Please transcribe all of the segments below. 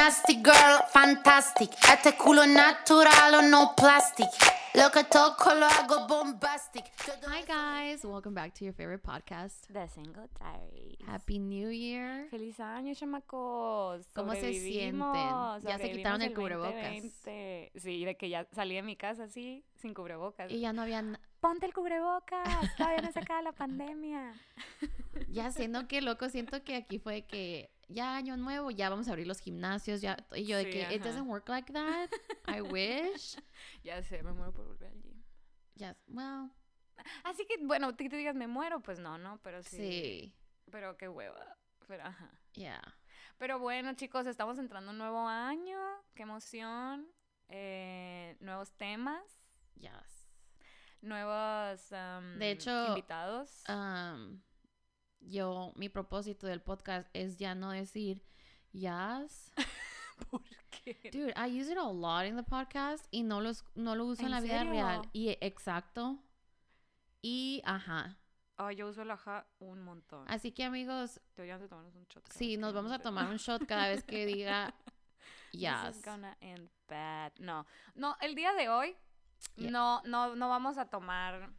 nasty girl, fantastic. Este culo natural o no plastic. Lo que toco lo hago bombastic. Hi guys, welcome back to your favorite podcast. The Single Diaries. Happy New Year. Feliz año, chamacos. ¿Cómo se sienten? Ya se quitaron el cubrebocas. 2020. Sí, de que ya salí de mi casa así, sin cubrebocas. Y ya no habían, Ponte el cubrebocas, todavía no se acaba la pandemia. ya siendo que loco, siento que aquí fue que ya año nuevo, ya vamos a abrir los gimnasios, ya, y yo de que it doesn't work like that. I wish. Ya sé, me muero por volver al gym. Yes, well, Así que, bueno, que te digas me muero, pues no, ¿no? Pero sí. sí, Pero qué hueva. Pero ajá. yeah. Pero bueno, chicos, estamos entrando a un nuevo año. Qué emoción. Eh, nuevos temas. Yes. Nuevos am, De hecho, invitados. Um, yo, mi propósito del podcast es ya no decir yes. ¿Por qué? Dude, I use it a lot in the podcast y no, los, no lo uso en, ¿En la vida real. Y exacto. Y ajá. Ay, yo uso el ajá un montón. Así que amigos, Deberíamos de tomarnos un shot. sí, nos vamos a tomar un shot cada vez que diga This yes. is gonna end bad. No, no, el día de hoy Yeah. no, no, no vamos a tomar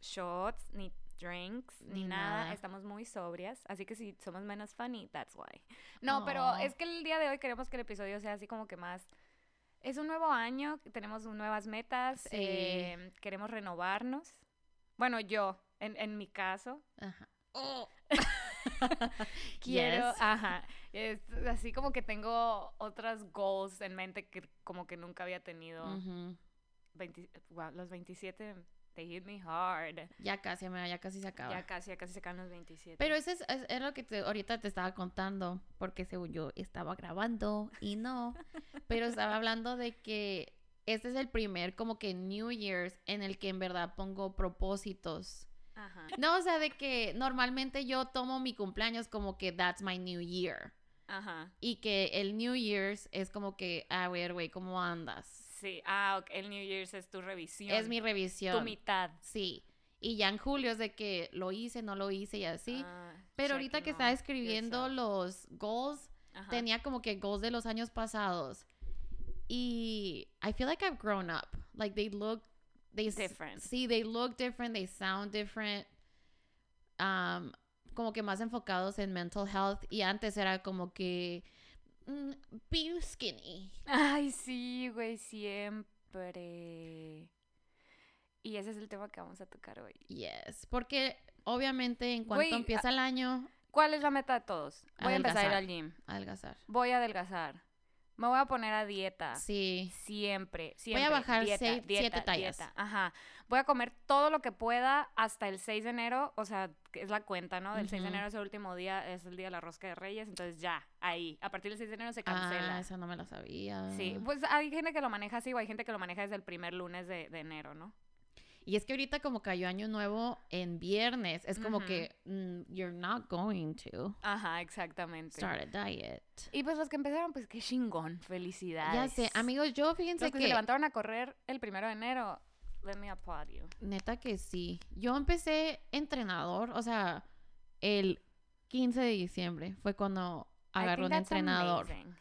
shots ni drinks ni, Ni nada. nada. Estamos muy sobrias, así que si somos menos funny, that's why. No, pero Aw. es que el día de hoy queremos que el episodio sea así como que más. Es un nuevo año, tenemos nuevas metas, Sí. eh, queremos renovarnos. Bueno, yo, en, en mi caso, Ajá. quiero, Yes. ajá, es así como que tengo otras goals en mente que como que nunca había tenido. Ujú. 20 wow, los 27, they hit me hard. Ya casi, amiga, ya casi se acaba. Ya casi, ya casi se caen los 27. Pero eso es, es, es lo que te- ahorita te estaba contando, porque según yo estaba grabando y no, pero estaba hablando de que este es el primer como que New Year's en el que en verdad pongo propósitos. Ajá, No, o sea, de que normalmente yo tomo mi cumpleaños como que that's my New Year. ajá. Y que el New Year's es como que, a ver, güey, ¿cómo andas? Sí, ah, ok, el New Year's es tu revisión. Es mi revisión. Tu mitad. Sí. Y ya en julio es de que lo hice, no lo hice y así. Ah, Pero ahorita que estaba escribiendo yourself. los goals, Ajá. tenía como que goals de los años pasados. Y I feel like I've grown up. Like they look they Different. Sí, they look different, they sound different. Um, como que más enfocados en mental health y antes era como que mm, be skinny. Ay, sí, güey, siempre. Y ese es el tema que vamos a tocar hoy. Yes, porque obviamente en cuanto Güey, empieza el año, ¿Cuál es la meta de todos? Voy a empezar a ir al gym. adelgazar. Voy a adelgazar. Me voy a poner a dieta. Sí. Siempre, siempre. bajar dieta, seis- dieta, siete tallas. dieta. Ajá. Voy a comer todo lo que pueda hasta el 6 de enero, o sea, es la cuenta, ¿no? Del 6 de enero es el último día, es el día de la rosca de reyes, entonces ya, ahí. A partir del 6 de enero se cancela. Ah, esa no me la sabía. Sí, pues hay gente que lo maneja así o hay gente que lo maneja desde el primer lunes de, de enero, ¿no? Y es que ahorita como cayó año nuevo en viernes, es como que mm, you're not going to Ajá, exactamente. start a diet. Y pues los que empezaron, pues qué chingón, felicidades. Ya sé, amigos, yo fíjense Los que, que, se levantaron a correr el primero de enero, let me applaud you. neta que sí. Yo empecé entrenador, o sea, el 15 de diciembre fue cuando think un entrenador. amazing.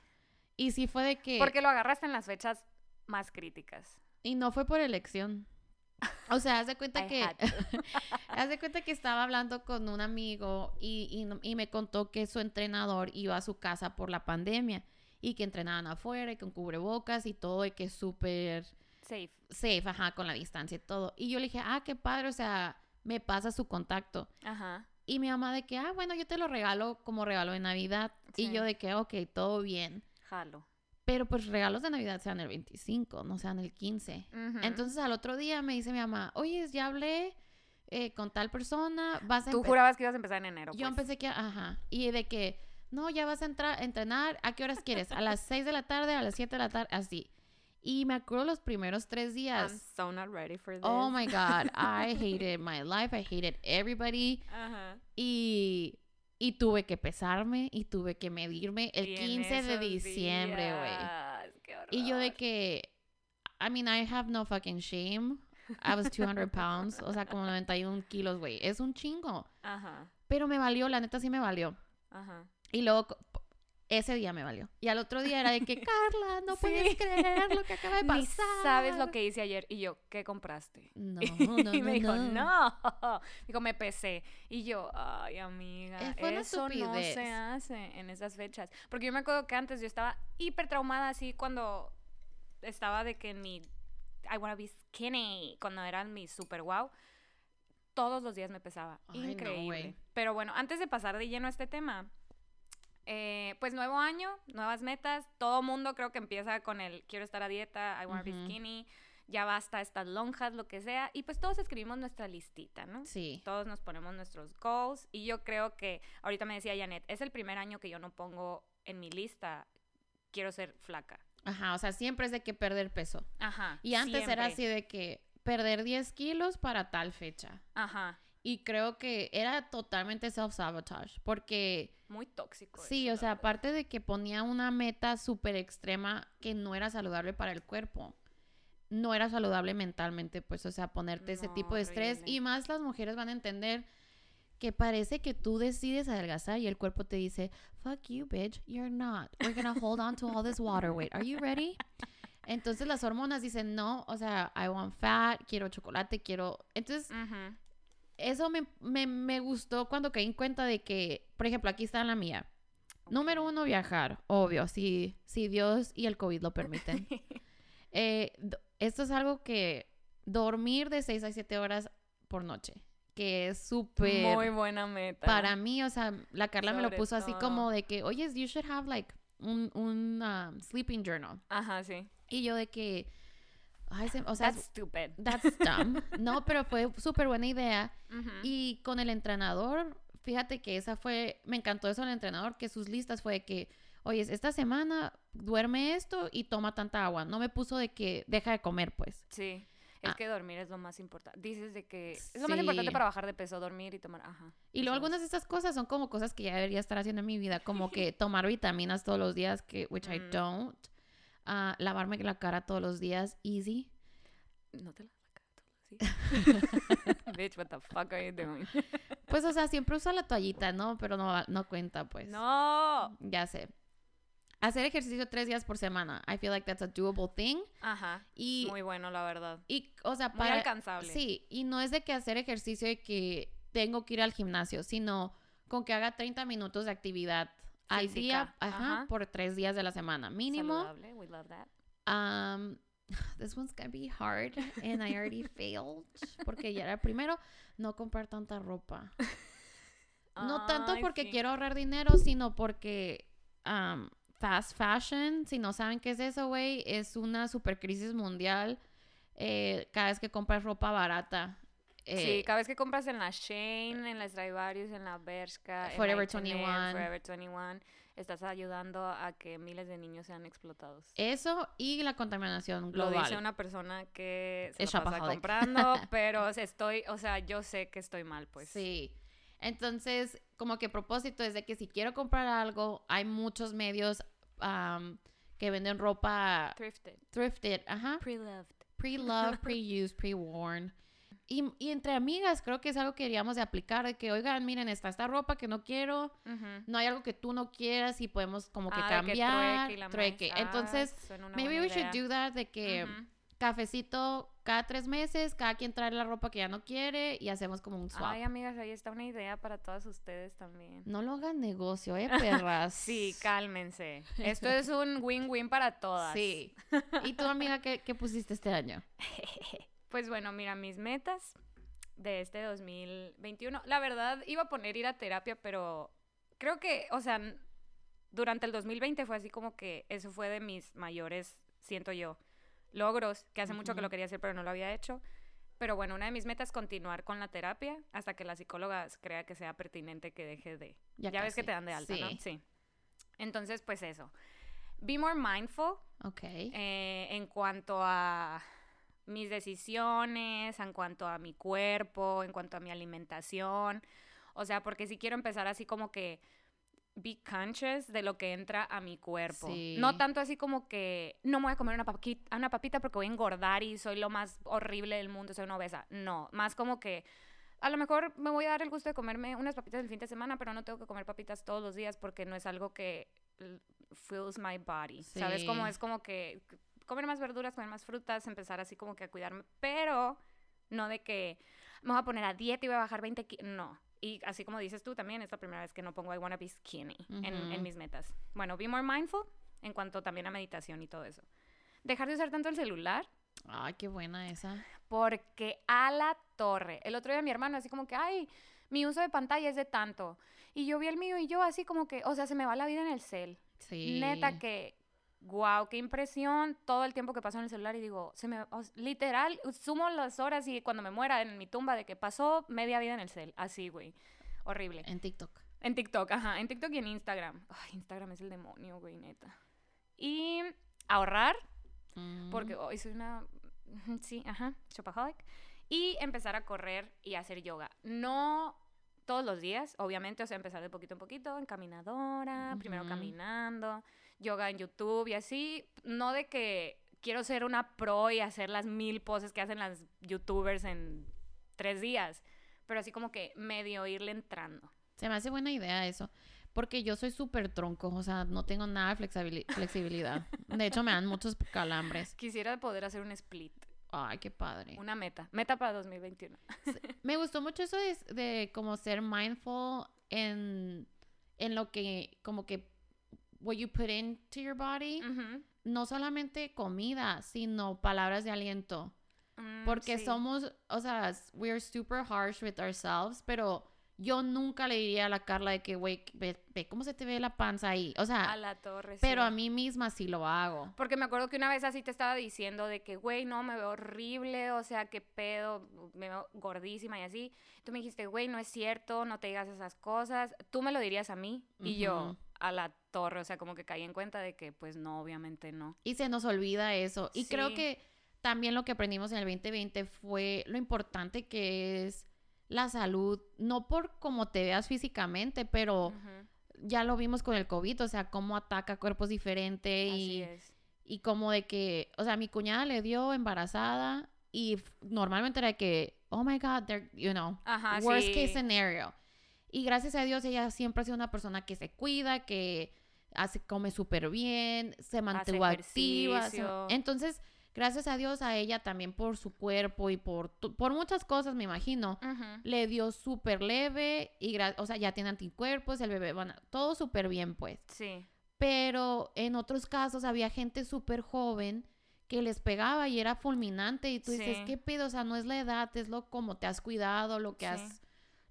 Y sí fue de que Porque lo agarraste en las fechas más críticas. y no fue por elección. O sea, haz de cuenta I que haz de cuenta que estaba hablando con un amigo y, y me contó que su entrenador iba a su casa por la pandemia y que entrenaban afuera y con cubrebocas y todo y que es súper Safe. safe, ajá, con la distancia y todo. Y yo le dije, ah, qué padre, o sea, me pasa su contacto. Ajá. Y mi mamá de que, ah, bueno, yo te lo regalo como regalo de Navidad. Y yo de que, ok, todo bien. Jalo. Pero pues regalos de Navidad sean el 25, no sean el 15. Ujú. Entonces al otro día me dice mi mamá, oye, ya hablé eh, con tal persona, vas a Tú empe-". jurabas que ibas a empezar en enero. Yo pues. empecé que, ajá, y de que, no, ya vas a entrar, entrenar, ¿a qué horas quieres? A las 6 de la tarde, a las 7 de la tarde, así. Y me acuerdo los primeros tres I'm días. so not ready for this. Oh my God, I hated my life, I hated everybody. Ajá. Y, y tuve que pesarme y tuve que medirme el Y en 15 de diciembre, güey. Y yo de que, I mean, I have no fucking shame. I was 200 pounds, o sea, como 91 kilos, güey. Es un chingo. Ajá. Pero me valió, la neta sí me valió. Ajá. Y luego, ese día me valió. Y al otro día era de que, Carla, no Sí. puedes creer lo que acaba de Ni pasar. sabes lo que hice ayer. Y yo, ¿qué compraste? No, no, y me dijo, no. no. Dijo, me pesé. Y yo, ay, amiga, eso no se hace en esas fechas. Porque yo me acuerdo que antes yo estaba hiper traumada así cuando estaba de que mi I wanna be skinny, cuando era mi super wow. Todos los días me pesaba. Ay, no, Increíble. güey. Pero bueno, antes de pasar de lleno a este tema, eh, pues nuevo año, nuevas metas. Todo mundo creo que empieza con el quiero estar a dieta, I wanna be Ujú. skinny, ya basta estas lonjas, lo que sea. Y pues todos escribimos nuestra listita, ¿no? Sí. Todos nos ponemos nuestros goals. Y yo creo que, ahorita me decía Janet, es el primer año que yo no pongo en mi lista, quiero ser flaca. Ajá, o sea, siempre es de que perder peso. Ajá. Y antes era así de que perder 10 kilos para tal fecha. Ajá. Y creo que era totalmente self-sabotage. Porque Muy tóxico. sí, eso, o sea, aparte de que ponía una meta súper extrema que no era saludable para el cuerpo. No era saludable mentalmente, pues, o sea, ponerte ese tipo de estrés. horrible. Y más las mujeres van a entender que parece que tú decides adelgazar y el cuerpo te dice, fuck you, bitch, you're not. We're gonna hold on to all this water weight. Are you ready? Entonces las hormonas dicen, no, o sea, I want fat, quiero chocolate, quiero... Entonces, Ujú. Eso me, me, me gustó cuando caí en cuenta de que, por ejemplo, aquí está la mía. Número uno, viajar, obvio, si, si Dios y el COVID lo permiten. Eh, esto es algo que dormir de 6 a 7 horas por noche, que es súper... Muy buena meta. Para mí, o sea, la Carla me lo puso así como de que, oye, you should have like un, un um, sleeping journal. Ajá, sí. Y yo de que, ay, se- o sea, That's stupid. that's dumb. No, pero fue súper buena idea. Y con el entrenador, fíjate que esa fue, me encantó eso del entrenador, que sus listas fue de que, oye, esta semana duerme esto y toma tanta agua. No me puso de que deja de comer, pues. Sí. Es Ah. que dormir es lo más importante. Dices de que es lo más importante para bajar de peso, dormir y tomar. Ajá. Y luego algunas de estas cosas son como cosas que ya debería estar haciendo en mi vida, como que tomar vitaminas todos los días, que which I don't. Ah, lavarme la cara todos los días, easy. No te la sacas todo así. Bitch, what the fuck are you doing? Pues, o sea, siempre usa la toallita, ¿no? Pero no, no cuenta, pues. no. Ya sé. Hacer ejercicio tres días por semana. I feel like that's a doable thing. Ajá. Y, Muy bueno, la verdad. y o sea, Muy para... alcanzable. Sí, y no es de que hacer ejercicio de que tengo que ir al gimnasio, sino con que haga 30 minutos de actividad al día, Física, ajá. por tres días de la semana, mínimo. Saludable, we love that. Um, this one's gonna be hard, and I already failed, porque ya era primero, no comprar tanta ropa. No tanto Ay, porque sí. quiero ahorrar dinero, sino porque um, fast fashion, si no saben qué es eso, güey, es una super crisis mundial. eh, cada vez que compras ropa barata. Sí, eh, cada vez que compras en la Shane, en la Stradivarius, en la Bershka, en Forever H&M, 21. Forever 21, estás ayudando a que miles de niños sean explotados. eso y la contaminación Lo global. dice una persona que se Es la pasa comprando, pero estoy, o sea, yo sé que estoy mal, pues. Sí. Entonces, como que propósito es de que si quiero comprar algo, hay muchos medios um, que venden ropa Thrifted. thrifted, ajá, Pre-loved. pre-loved, pre-used, pre-worn. Y, y entre amigas creo que es algo que queríamos de aplicar, de que, oigan, miren, está esta ropa que no quiero, no hay algo que tú no quieras y podemos como que Ah, de que cambiar, trueque. Ah, Entonces, maybe we should idea. do that, de que cafecito cada tres meses, cada quien trae la ropa que ya no quiere y hacemos como un swap. Ay, amigas, ahí está una idea para todas ustedes también. No lo hagan negocio, ¿eh, perras? Sí, cálmense. Esto es un win-win para todas. Sí. ¿Y tu amiga qué, qué pusiste este año? Pues bueno, mira, mis metas de este 2021. La verdad, iba a poner ir a terapia, pero creo que, o sea, durante el 2020 fue así como que eso fue de mis mayores, siento yo, logros, que hace mucho que lo quería hacer, pero no lo había hecho. Pero bueno, una de mis metas es continuar con la terapia hasta que la psicóloga crea que sea pertinente que deje de. Ya, ves que te dan de alta, ¿no? Sí. Sí. Entonces, pues eso. Be more mindful Ok. eh, en cuanto a mis decisiones, en cuanto a mi cuerpo, en cuanto a mi alimentación. O sea, porque si quiero empezar así como que be conscious de lo que entra a mi cuerpo. Sí. No tanto así como que no me voy a comer una, papita porque voy a engordar y soy lo más horrible del mundo, soy una obesa. No, más como que a lo mejor me voy a dar el gusto de comerme unas papitas el fin de semana, pero no tengo que comer papitas todos los días porque no es algo que fills my body. ¿Sabes? Como Sí. es como que comer más verduras, comer más frutas, empezar así como que a cuidarme, pero no de que me voy a poner a dieta y voy a bajar 20 kilos. No. Y así como dices tú también, es la primera vez que no pongo I wanna be skinny en, en mis metas. Bueno, be more mindful en cuanto también a meditación y todo eso. Dejar de usar tanto el celular Ay, qué buena esa. porque a la torre. El otro día mi hermano así como que, ay, mi uso de pantalla es de tanto. Y yo vi el mío y yo así como que, o sea, se me va la vida en el cel. Sí. Neta que, wow, qué impresión todo el tiempo que paso en el celular y digo, se me, literal, sumo las horas y cuando me muera en mi tumba de que pasó media vida en el cel. Así, güey. Horrible. En TikTok. En TikTok, ajá, en TikTok y en Instagram. Ay, Instagram es el demonio, güey, neta. Y ahorrar, porque Mm. hoy soy una, sí, ajá, shopaholic. Y empezar a correr y hacer yoga. No todos los días, obviamente, o sea, empezar de poquito en poquito, en caminadora, primero caminando, yoga en YouTube y así. No de que quiero ser una pro y hacer las mil poses que hacen las youtubers en tres días, pero así como que medio irle entrando. Se me hace buena idea eso. Porque yo soy súper tronco, o sea, no tengo nada de flexibili- flexibilidad. De hecho, me dan muchos calambres. Quisiera poder hacer un split, Ay, qué padre. una meta, meta para 2021. Me gustó mucho eso de, de como ser mindful en, en lo que, como que, what you put into your body. No solamente comida, sino palabras de aliento. Mm, Porque sí. somos, o sea, we're super harsh with ourselves, pero yo nunca le diría a la Carla de que, güey, ve, ve cómo se te ve la panza ahí. O sea, a la torre. pero sí. a mí misma sí lo hago. Porque me acuerdo que una vez así te estaba diciendo de que, güey, no, me veo horrible, o sea, qué pedo, me veo gordísima y así. Tú me dijiste, güey, no es cierto, no te digas esas cosas. Tú me lo dirías a mí y yo a la torre, o sea, como que caí en cuenta de que, pues no, obviamente no. Y se nos olvida eso. Y creo que también lo que aprendimos en el 2020 fue lo importante que es la salud, no por cómo te veas físicamente, pero ya lo vimos con el COVID, o sea, cómo ataca cuerpos diferentes Así y, es. y como de que, o sea, mi cuñada le dio embarazada y normalmente era de que, oh my God, they're, you know, Ajá, worst sí. case scenario. Y gracias a Dios ella siempre ha sido una persona que se cuida, que hace, come súper bien, se mantuvo activa. se- entonces, gracias a Dios a ella también por su cuerpo y por, por muchas cosas, me imagino, le dio súper leve y, o sea, ya tiene anticuerpos, el bebé, bueno, todo súper bien, pues. Sí. Pero en otros casos había gente súper joven que les pegaba y era fulminante y tú dices, Sí. ¿qué pedo? O sea, no es la edad, es lo como te has cuidado, lo que Sí. has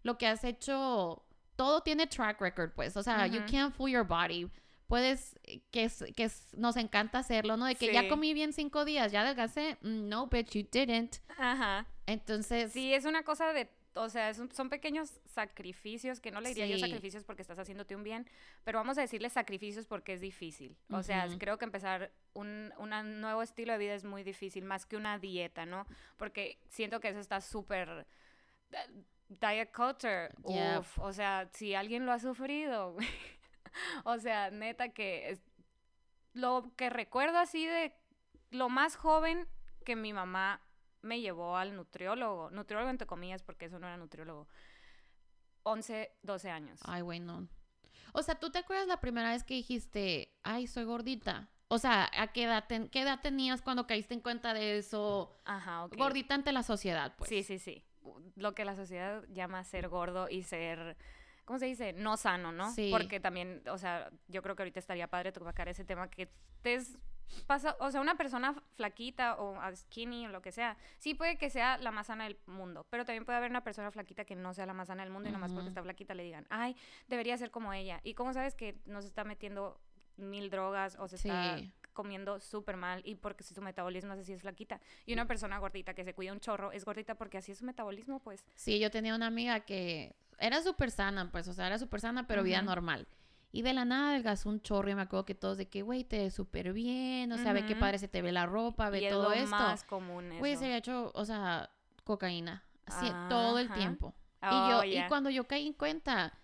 lo que has hecho, todo tiene track record, pues, o sea, you can't fool your body. Puedes, eh, que, es- que es- nos encanta hacerlo, ¿no? De que ya Sí. comí bien cinco días, ya adelgacé, Mm, no, bitch, you didn't. Ajá. Entonces, Sí, es una cosa de, o sea, es un- son pequeños sacrificios, que no le diría yo Sí. sacrificios porque estás haciéndote un bien, pero vamos a decirle sacrificios porque es difícil. O sea, Ujú. creo que empezar un una nuevo estilo de vida es muy difícil, más que una dieta, ¿no? Porque siento que eso está súper... eh, Diet culture, Yeah. uf, o sea, si alguien lo ha sufrido. o sea, neta que es- lo que recuerdo así de lo más joven que mi mamá me llevó al nutriólogo, nutriólogo entre comillas porque eso no era nutriólogo, 11, 12 años. ay, güey, no. O sea, ¿tú te acuerdas la primera vez que dijiste, ay, soy gordita? O sea, ¿a qué edad, ten- qué edad tenías cuando caíste en cuenta de eso? Ajá, ok. Gordita ante la sociedad, pues. Sí, sí, sí. Lo que la sociedad llama ser gordo y ser, ¿cómo se dice? No sano, ¿no? Sí. Porque también, o sea, yo creo que ahorita estaría padre tocar ese tema que estés pasa, o sea, una persona flaquita o a skinny o lo que sea, sí puede que sea la más sana del mundo, pero también puede haber una persona flaquita que no sea la más sana del mundo y nomás porque está flaquita le digan, ay, debería ser como ella. ¿Y cómo sabes que no se está metiendo mil drogas o se está comiendo súper mal y porque si su metabolismo es así es flaquita? Y una persona gordita que se cuida un chorro es gordita porque así es su metabolismo, pues. Sí, yo tenía una amiga que era súper sana, pues, o sea, era súper sana, pero vida normal. Y de la nada adelgazó un chorro y me acuerdo que todos de que, güey, te ves súper bien, o sea, ve qué padre se te ve la ropa, ve y es todo lo esto. más común eso. Güey, se había hecho, o sea, cocaína, así, todo el tiempo. y Oh, yo, ya. y cuando yo caí en cuenta,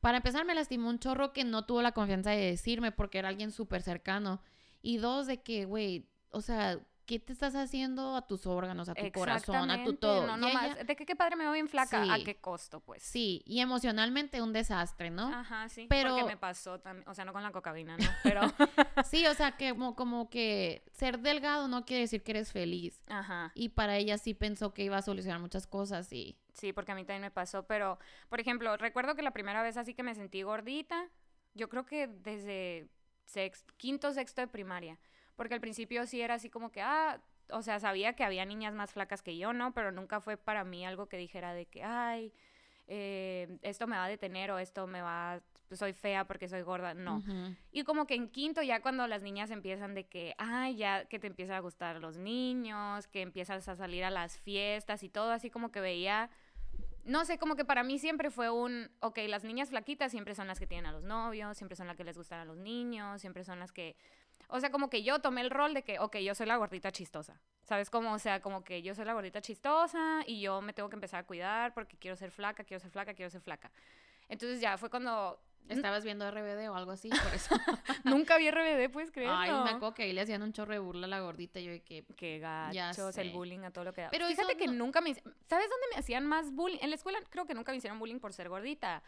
para empezar me lastimó un chorro que no tuvo la confianza de decirme porque era alguien súper cercano. Y dos, de que, güey, o sea, ¿qué te estás haciendo a tus órganos, a tu corazón, a tu todo? No, no ella- más. De que qué padre me veo bien flaca. ¿A Sí. qué costo, pues? Sí, y emocionalmente un desastre, ¿no? Ajá, sí. Pero- Porque me pasó también. O sea, no con la cocaína, ¿no? Pero. Sí, o sea, que como, como que ser delgado no quiere decir que eres feliz. Ajá. Y para ella sí pensó que iba a solucionar muchas cosas y... Sí, porque a mí también me pasó, pero, por ejemplo, recuerdo que la primera vez así que me sentí gordita, yo creo que desde sex- quinto, sexto de primaria, porque al principio sí era así como que, ah, o sea, sabía que había niñas más flacas que yo, ¿no? Pero nunca fue para mí algo que dijera de que, ay, eh, esto me va a detener o esto me va, soy fea porque soy gorda, no. Y como que en quinto, ya cuando las niñas empiezan de que, ay, ya que te empiezan a gustar los niños, que empiezas a salir a las fiestas y todo, así como que veía, no sé, como que para mí siempre fue un, ok, las niñas flaquitas siempre son las que tienen a los novios, siempre son las que les gustan a los niños, siempre son las que, o sea, como que yo tomé el rol de que, ok, yo soy la gordita chistosa, ¿sabes cómo? O sea, como que yo soy la gordita chistosa y yo me tengo que empezar a cuidar porque quiero ser flaca, quiero ser flaca, quiero ser flaca. Entonces ya fue cuando... Estabas viendo RBD o algo así, por eso. Nunca vi RBD, pues, creerlo. Ay, me acuerdo que ahí le hacían un chorro de burla a la gordita. Yo de que... Qué gachos, el bullying a todo lo que da. Pero Fíjate que no- nunca me... ¿Sabes dónde me hacían más bullying? En la escuela creo que nunca me hicieron bullying por ser gordita.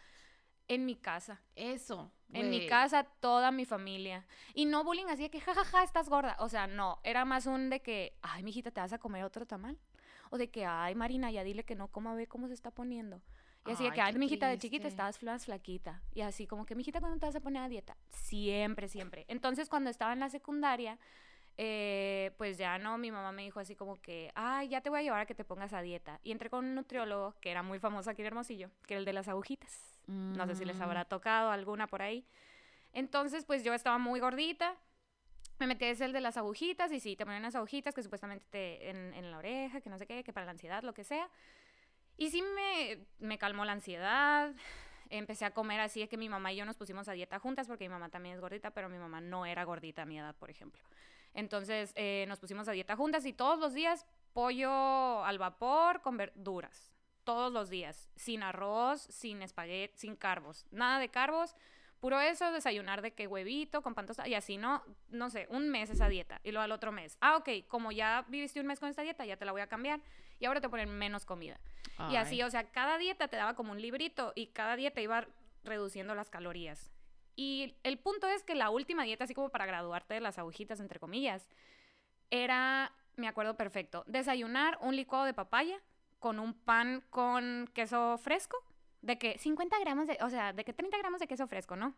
En mi casa. Eso. En mi casa, toda mi familia. Y no bullying así de que, jajaja, estás gorda. O sea, no. Era más un de que, ay, mijita, ¿te vas a comer otro tamal? O de que, ay, Marina, ya dile que no coma, ve cómo se está poniendo. Y así de que, ay, mijita, de chiquita estabas más flaquita. Y así como que, mijita, ¿cuándo te vas a poner a dieta? Siempre, siempre. Entonces, cuando estaba en la secundaria, eh, pues ya no, mi mamá me dijo así como que, ay, ya te voy a llevar a que te pongas a dieta. Y entré con un nutriólogo que era muy famoso aquí en Hermosillo, que era el de las agujitas. No sé si les Mm. habrá tocado alguna por ahí. Entonces, pues yo estaba muy gordita. Me metí a ese el de las agujitas y sí, te ponían unas agujitas que supuestamente te, en, en la oreja, que no sé qué, que para la ansiedad, lo que sea. Y sí me, me calmó la ansiedad. Empecé a comer así, de que mi mamá y yo nos pusimos a dieta juntas porque mi mamá también es gordita, pero mi mamá no era gordita a mi edad, por ejemplo. Entonces eh, nos pusimos a dieta juntas y todos los días pollo al vapor con verduras. Todos los días. Sin arroz, sin espagueti, sin carbos. Nada de carbos. Puro eso, desayunar de que huevito con pan tostado y así, ¿no? No sé, un mes esa dieta y luego al otro mes. Ah, ok, como ya viviste un mes con esta dieta, ya te la voy a cambiar y ahora te ponen menos comida. Y así, o sea, cada dieta te daba como un librito y cada dieta iba reduciendo las calorías. Y el punto es que la última dieta, así como para graduarte de las agujitas, entre comillas, era, me acuerdo perfecto, desayunar un licuado de papaya con un pan con queso fresco, de que 50 gramos de, o sea, de que 30 gramos de queso fresco, ¿no?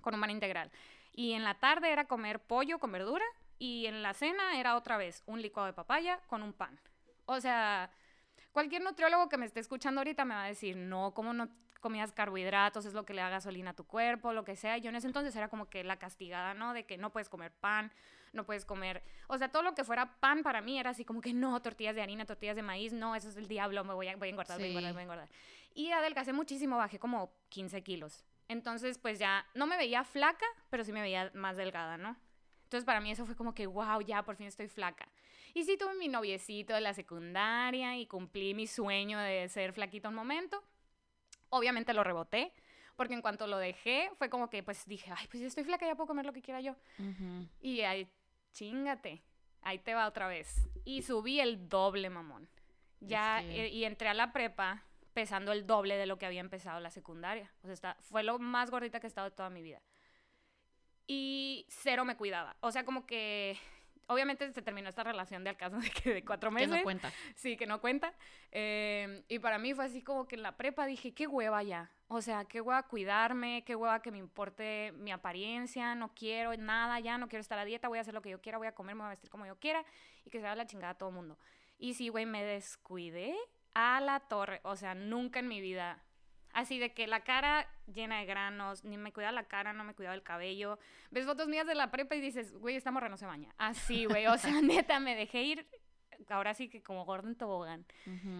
Con un pan integral. Y en la tarde era comer pollo con verdura y en la cena era otra vez un licuado de papaya con un pan. O sea, cualquier nutriólogo que me esté escuchando ahorita me va a decir, no, ¿cómo no comías carbohidratos? Es lo que le da gasolina a tu cuerpo, lo que sea. Yo en ese entonces era como que la castigada, ¿no? De que no puedes comer pan, no puedes comer... O sea, todo lo que fuera pan para mí era así como que no, tortillas de harina, tortillas de maíz, no, eso es el diablo, me voy a, voy a engordar, voy a engordar, voy a engordar. Y adelgacé muchísimo, bajé como 15 kilos. Entonces, pues ya no me veía flaca, pero sí me veía más delgada, ¿no? Entonces, para mí eso fue como que, wow, ya por fin estoy flaca. Y sí tuve mi noviecito de la secundaria y cumplí mi sueño de ser flaquita un momento. Obviamente lo reboté, porque en cuanto lo dejé, fue como que, pues dije, ay, pues ya estoy flaca, ya puedo comer lo que quiera yo. Y ahí, chingate, ahí te va otra vez. Y subí el doble, mamón. Ya, Es que- eh, y entré a la prepa pesando el doble de lo que había empezado la secundaria. O sea, está, fue lo más gordita que he estado de toda mi vida. Y cero me cuidaba. O sea, como que... Obviamente se terminó esta relación de alcance de, que de cuatro Que meses. no cuenta. Sí, que no cuenta. Eh, y para mí fue así como que en la prepa dije, qué hueva ya. O sea, qué hueva cuidarme, qué hueva que me importe mi apariencia, no quiero nada ya, no quiero estar a dieta, voy a hacer lo que yo quiera, voy a comer, me voy a vestir como yo quiera y que se haga la chingada a todo el mundo. Y sí, güey, me descuidé a la torre. O sea, nunca en mi vida. Así de que la cara llena de granos, ni me cuidaba la cara, no me cuidaba el cabello. Ves fotos mías de la prepa y dices, güey, esta morra no se baña. Así, güey, o sea, neta, me dejé ir, ahora sí que como gordo en tobogán.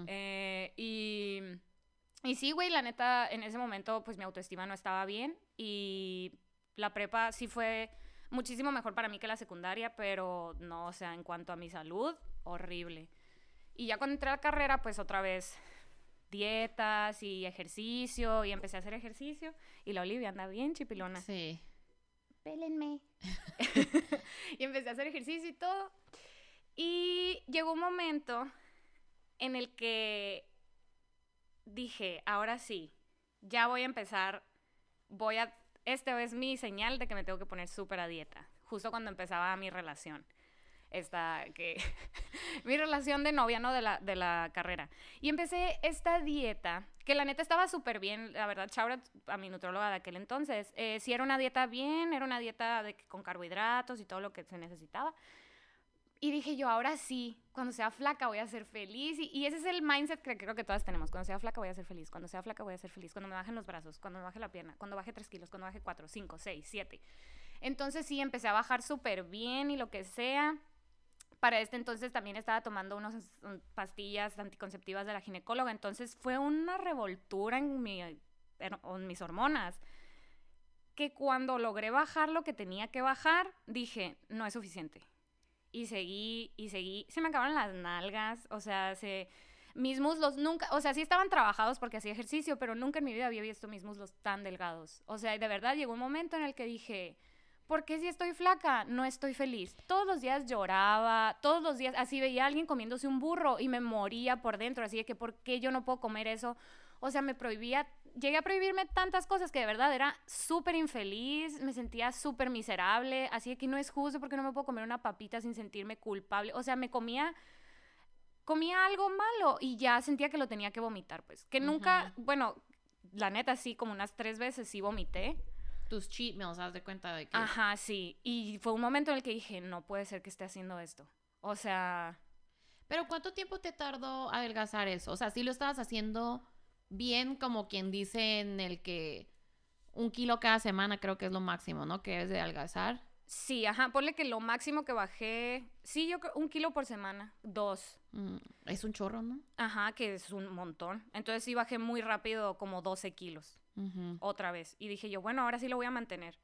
Eh, y, y sí, güey, la neta, en ese momento, pues mi autoestima no estaba bien y la prepa sí fue muchísimo mejor para mí que la secundaria, pero no, o sea, en cuanto a mi salud, horrible. Y ya cuando entré a la carrera, pues otra vez dietas y ejercicio y empecé a hacer ejercicio y la Olivia anda bien chipilona. Sí. Pélenme. y empecé a hacer ejercicio y todo. Y llegó un momento en el que dije, ahora sí, ya voy a empezar, voy a, este es mi señal de que me tengo que poner súper a dieta, justo cuando empezaba mi relación. Esta, que, mi relación de novia, ¿no? De la, de la carrera. Y empecé esta dieta, que la neta estaba súper bien, la verdad, Chaura, a mi nutróloga de aquel entonces, eh, era una dieta bien, era una dieta de, con carbohidratos y todo lo que se necesitaba. Y dije yo, ahora sí, cuando sea flaca voy a ser feliz. Y, y, ese es el mindset que creo que todas tenemos. Cuando sea flaca voy a ser feliz. Cuando sea flaca voy a ser feliz. Cuando me bajen los brazos, cuando me baje la pierna, cuando baje 3 kilos, cuando baje 4, 5, 6, 7. Entonces sí, empecé a bajar súper bien y lo que sea. Para este entonces también estaba tomando unas pastillas anticonceptivas de la ginecóloga. Entonces fue una revoltura en, mi, en mis hormonas. Que cuando logré bajar lo que tenía que bajar, dije, no es suficiente y seguí y seguí. Se me acabaron las nalgas, o sea, se mis muslos nunca, o sea, sí estaban trabajados porque hacía ejercicio, pero nunca en mi vida había visto mis muslos tan delgados. O sea, de verdad llegó un momento en el que dije, ¿por qué si estoy flaca no estoy feliz? Todos los días lloraba, todos los días así veía a alguien comiéndose un burro y me moría por dentro, así de que ¿por qué yo no puedo comer eso? O sea, me prohibía llegué a prohibirme tantas cosas que de verdad era súper infeliz, me sentía súper miserable, así que no es justo porque no me puedo comer una papita sin sentirme culpable. O sea, me comía comía algo malo y ya sentía que lo tenía que vomitar, pues. Que nunca, bueno, la neta sí, como unas tres veces sí vomité. Tus cheat meals, haz de cuenta de que... Ajá, sí. Y fue un momento en el que dije, no puede ser que esté haciendo esto. O sea... Pero ¿cuánto tiempo te tardó adelgazar eso? O sea, sí lo estabas haciendo bien como quien dice en el que un kilo cada semana creo que es lo máximo, ¿no? Que es de adelgazar. Sí, ajá, ponle que lo máximo que bajé, sí, yo creo un kilo por semana, dos. Mm, es un chorro, ¿no? Ajá, que es un montón. Entonces sí bajé muy rápido, como 12 kilos, otra vez. Y dije yo, bueno, ahora sí lo voy a mantener.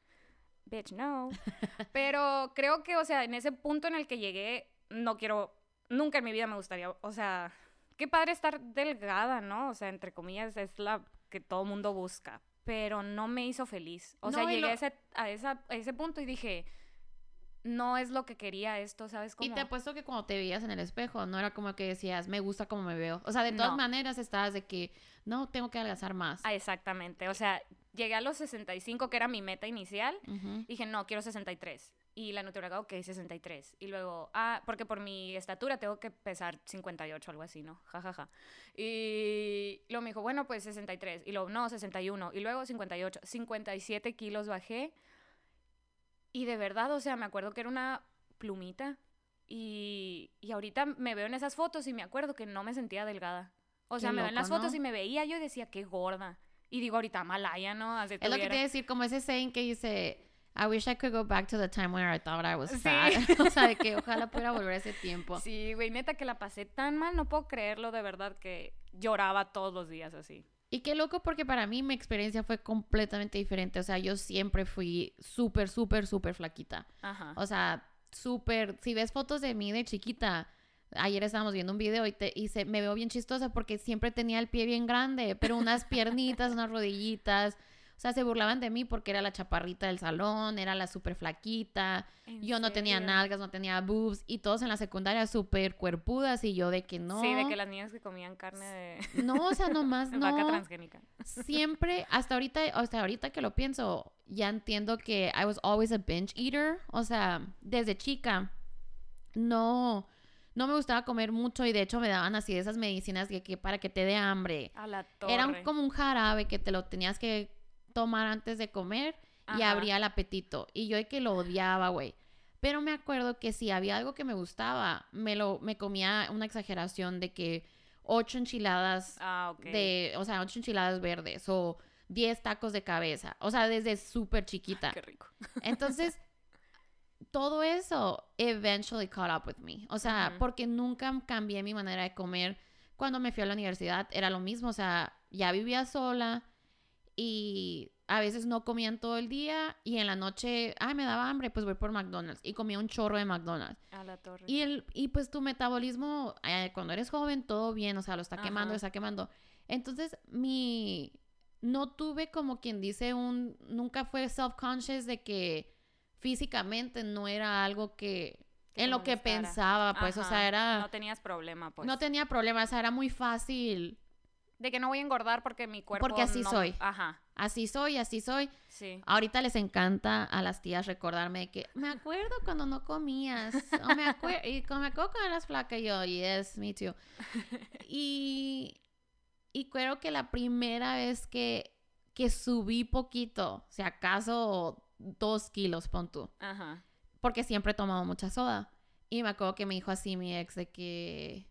Bitch, no. Pero creo que, o sea, en ese punto en el que llegué, no quiero, nunca en mi vida me gustaría, o sea, qué padre estar delgada, ¿no? O sea, entre comillas, es la que todo mundo busca, pero no me hizo feliz. O sea, llegué a, ese, a, esa, a ese punto y dije, no es lo que quería esto, ¿sabes? cómo? Y te apuesto que cuando te veías en el espejo, no era como que decías, me gusta como me veo. O sea, de todas maneras estabas de que, no, tengo que adelgazar más. Ah, exactamente. O sea, llegué a los 65, que era mi meta inicial. Dije, no, quiero 63 y la nutrióloga, ok, 63. Y luego, ah, porque por mi estatura tengo que pesar 58, algo así, ¿no? Ja, ja, ja. Y luego me dijo, bueno, pues 63. Y luego, no, 61. Y luego 58. 57 kilos bajé. Y de verdad, o sea, me acuerdo que era una plumita. Y, y ahorita me veo en esas fotos y me acuerdo que no me sentía delgada. O sea, me veo en las fotos y me veía yo y decía, qué gorda. Y digo, ahorita malaya, ¿no? es lo que te decir, como ese saying que dice I wish I could go back to the time where I thought I was fat. o sea, de que ojalá pudiera volver a ese tiempo. Sí, güey, neta que la pasé tan mal, no puedo creerlo de verdad que lloraba todos los días así. Y qué loco porque para mí mi experiencia fue completamente diferente. O sea, yo siempre fui súper, súper, súper flaquita. Ajá. O sea, súper... Si ves fotos de mí de chiquita, ayer estábamos viendo un video y, te, y se, me veo bien chistosa porque siempre tenía el pie bien grande, pero unas piernitas, unas rodillitas o sea, se burlaban de mí porque era la chaparrita del salón, era la súper flaquita, yo no tenía nalgas, no tenía boobs, y todos en la secundaria súper cuerpudas, y yo de que no. Sí, de que las niñas que comían carne de... No, o sea, nomás no. Vaca transgénica. Siempre, hasta ahorita, hasta ahorita que lo pienso, ya entiendo que I was always a binge eater, o sea, desde chica, no no me gustaba comer mucho y de hecho me daban así de esas medicinas que, que para que te dé hambre. A la torre. Era como un jarabe que te lo tenías que tomar antes de comer y abría el apetito. Y yo de que lo odiaba, güey. Pero me acuerdo que si había algo que me gustaba, me lo me comía una exageración de que ocho enchiladas ah, de, o sea, ocho enchiladas verdes o diez tacos de cabeza, o sea, desde súper chiquita. Qué rico. Entonces, todo eso eventually caught up with me. O sea, porque nunca cambié mi manera de comer. Cuando me fui a la universidad era lo mismo, o sea, ya vivía sola, y a veces no comían todo el día y en la noche, ay, me daba hambre, pues voy por McDonald's y comía un chorro de McDonald's. A la torre. Y, el, y pues tu metabolismo, eh, cuando eres joven, todo bien, o sea, lo está quemando, lo está quemando. Entonces, mi, no tuve como quien dice un, nunca fue self-conscious de que físicamente no era algo que, que en lo que pensaba, pues, o sea, era... No tenías problema, pues. no tenía problema, o sea, era muy fácil. De que no voy a engordar porque mi cuerpo Porque así no- soy. Ajá, Así soy, así soy. sí. Ahorita les encanta a las tías recordarme de que me acuerdo cuando no comías. O me acuerdo, y cuando me acuerdo cuando eras flaca, y yo, yes, me too. Y, y creo que la primera vez que, que subí poquito, si acaso dos kilos, pon tú, Ajá. porque siempre he tomado mucha soda. Y me acuerdo que me dijo así mi ex de que,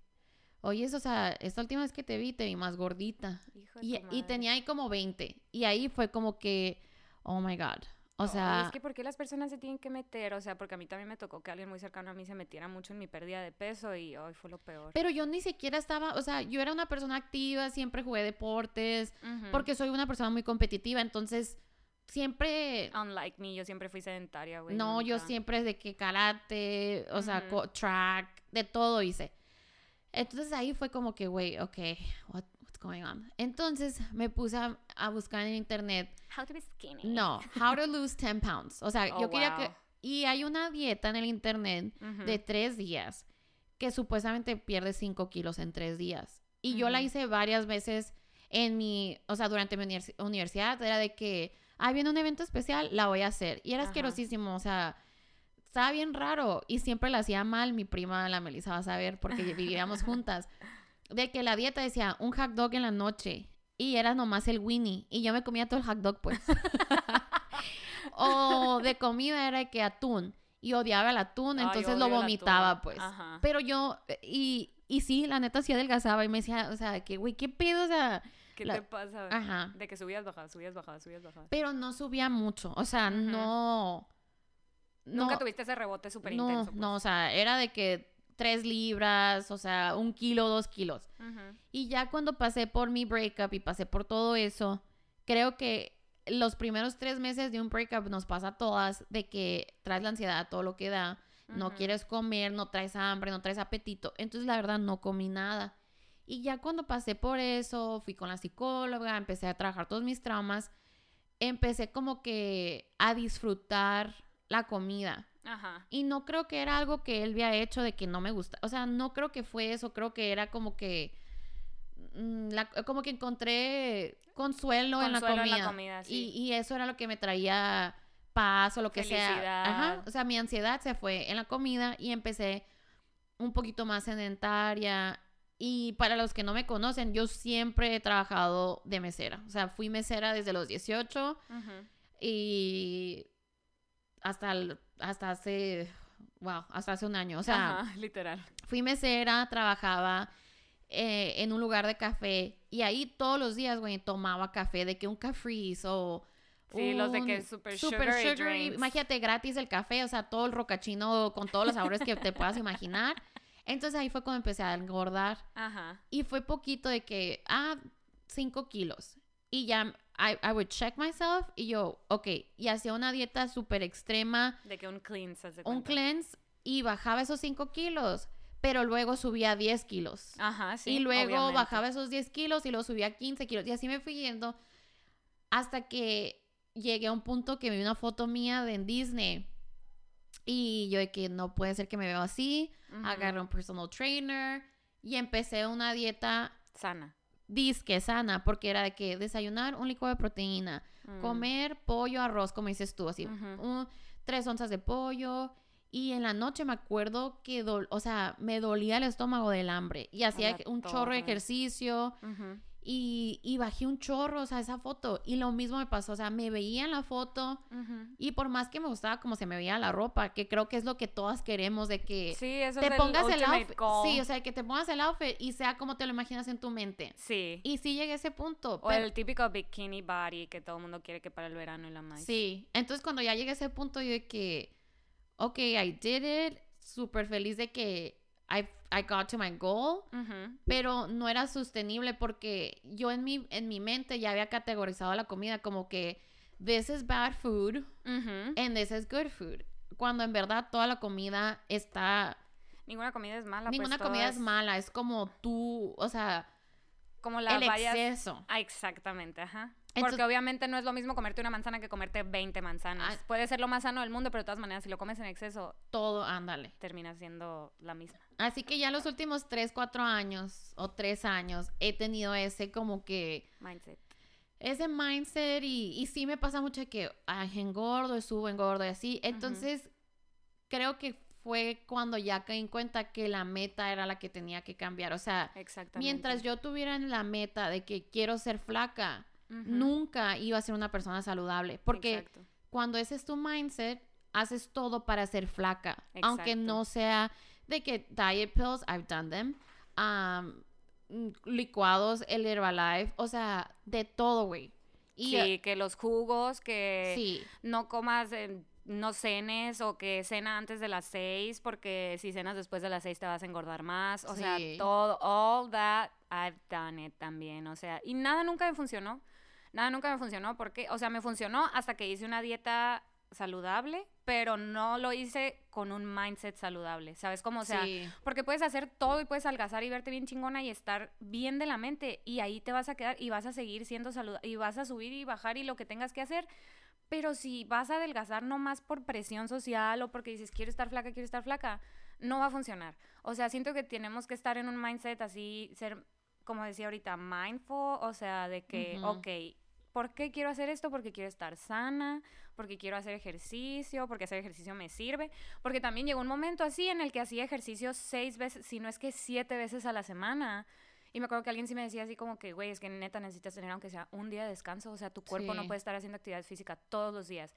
oye, o sea, esta última vez que te vi, te vi más gordita. Hijo Y, y tenía ahí como 20. Y ahí fue como que, oh my God. O sea, es que ¿por qué las personas se tienen que meter? O sea, porque a mí también me tocó que alguien muy cercano a mí se metiera mucho en mi pérdida de peso y hoy fue lo peor. pero yo ni siquiera estaba, o sea, yo era una persona activa, siempre jugué deportes, Ujú. porque soy una persona muy competitiva, entonces siempre, Unlike me, yo siempre fui sedentaria, güey. no, yo nunca. siempre de que karate, o sea, Ujú. co- track, de todo hice. Entonces ahí fue como que, güey, ok, what- what's going on? Entonces me puse a, a buscar en internet How to be skinny. No, how to lose 10 pounds. O sea, Oh, yo quería que... Y hay una dieta en el internet de tres días que supuestamente pierde 5 kilos en tres días. Y yo la hice varias veces en mi... O sea, durante mi univers- universidad era de que... Ah, viene un evento especial, la voy a hacer. Y era Ajá. asquerosísimo, o sea... Estaba bien raro y siempre la hacía mal. Mi prima, la Melissa, va a saber porque vivíamos juntas. De que la dieta decía un hot dog en la noche y era nomás el Winnie y yo me comía todo el hot dog, pues. o de comida era que atún y odiaba el atún, Ay, entonces lo vomitaba, pues. Ajá. Pero yo, y, y sí, la neta sí adelgazaba y me decía, o sea, que, güey, ¿qué pedo? O sea, ¿Qué la- te pasa? ajá. De que subías, bajadas, subías, bajadas, subías, bajadas. Pero no subía mucho, o sea, no... Nunca no- tuviste ese rebote súper no, intenso. pues. no, o sea, era de que tres libras, o sea, un kilo, dos kilos. Y ya cuando pasé por mi breakup y pasé por todo eso, creo que los primeros tres meses de un breakup nos pasa a todas de que traes la ansiedad, todo lo que da, no quieres comer, no traes hambre, no traes apetito. Entonces, la verdad, no comí nada. Y ya cuando pasé por eso, fui con la psicóloga, empecé a trabajar todos mis traumas, empecé como que a disfrutar la comida. Ajá. Y no creo que era algo que él había hecho de que no me gusta. O sea, no creo que fue eso. Creo que era como que. mm, la- como que encontré consuelo, en la comida. en la comida, sí. y, y eso era lo que me traía paz o lo que sea. Ajá. Felicidad. O sea, mi ansiedad se fue en la comida y empecé un poquito más sedentaria. Y para los que no me conocen, yo siempre he trabajado de mesera. O sea, fui mesera desde los 18 Ujú. y hasta, el- hasta hace, wow, hasta hace un año. O sea, Ajá, literal. fui mesera, trabajaba eh, en un lugar de café y ahí todos los días, güey, tomaba café, de que un Caprice o... Sí, los de que un super super sugary sugary, imagínate gratis el café, o sea, todo el rocachino con todos los sabores que te puedas imaginar. Entonces ahí fue cuando empecé a engordar. Ajá. Y fue poquito de que, ah, 5 kilos. Y ya, I, I would check myself y yo, ok, y hacía una dieta súper extrema, De que un cleanse, haz de un cleanse, y bajaba esos 5 kilos, pero luego subía 10 kilos. Ajá, sí. y luego obviamente. bajaba esos 10 kilos y luego subía 15 kilos. Y así me fui yendo hasta que llegué a un punto que vi una foto mía de en Disney. Y yo de que no puede ser que me veo así. Ujú. Agarré un personal trainer y empecé una dieta Sana. Disque sana, porque era de que desayunar un licuado de proteína, Mm. comer pollo, arroz, como dices tú, así, un- tres onzas de pollo. Y en la noche me acuerdo que, o sea, me dolía el estómago del hambre. Y hacía un chorro de ejercicio. Y, y bajé un chorro, o sea, esa foto. Y lo mismo me pasó, o sea, me veía en la foto y por más que me gustaba como se me veía la ropa, que creo que es lo que todas queremos de que Sí, eso te es pongas el, outfit. goal. Sí, o sea, que te pongas el outfit y sea como te lo imaginas en tu mente. Sí. Y sí llegué a ese punto. O pero- el típico bikini body que todo el mundo quiere que para el verano y la más. Sí, entonces cuando ya llegué a ese punto yo de que, ok, I did it, súper feliz de que I, I got to my goal, pero no era sostenible porque yo en mi, en mi mente ya había categorizado la comida como que this is bad food and this is good food, cuando en verdad toda la comida está, Ninguna comida es mala. pues, ninguna comida es mala, es como tú, o sea, Como la el vayas- exceso. Ah, exactamente, ajá. Porque obviamente no es lo mismo comerte una manzana que comerte 20 manzanas. Ah. Puede ser lo más sano del mundo, pero de todas maneras, si lo comes en exceso, Todo, ándale. termina siendo la misma. Así que ya los últimos 3, 4 años o 3 años he tenido ese como que Mindset. ese mindset y, y sí me pasa mucho que ay, engordo, subo, engordo y así. Entonces, creo que fue cuando ya caí en cuenta que la meta era la que tenía que cambiar. O sea, mientras yo tuviera en la meta de que quiero ser flaca, Nunca iba a ser una persona saludable. Porque Exacto. cuando ese es tu mindset, haces todo para ser flaca. Aunque no sea de que diet pills, I've done them. um, licuados, el Herbalife, o sea, de todo, güey. Y sí, que los jugos, que sí, no comas, eh, no cenes o que cena antes de las seis, porque si cenas después de las seis te vas a engordar más. O sea, todo, all that, I've done it también. O sea, y nada nunca me funcionó. Nada nunca me funcionó porque, o sea, me funcionó hasta que hice una dieta saludable, pero no lo hice con un mindset saludable, ¿sabes? Como, o sea, sí. porque puedes hacer todo y puedes algazar y verte bien chingona y estar bien de la mente y ahí te vas a quedar y vas a seguir siendo saludable y vas a subir y bajar y lo que tengas que hacer. Pero si vas a adelgazar nomás por presión social o porque dices quiero estar flaca, quiero estar flaca, no va a funcionar. O sea, siento que tenemos que estar en un mindset así, ser, como decía ahorita, mindful, o sea, de que, Ujú. ok, ¿por qué quiero hacer esto? Porque quiero estar sana, porque quiero hacer ejercicio, porque hacer ejercicio me sirve. Porque también llegó un momento así en el que hacía ejercicio seis veces, si no es que siete veces a la semana. Y me acuerdo que alguien sí me decía así como que, güey, es que neta necesitas tener aunque sea un día de descanso. O sea, tu cuerpo no Sí. puede estar haciendo actividad física todos los días.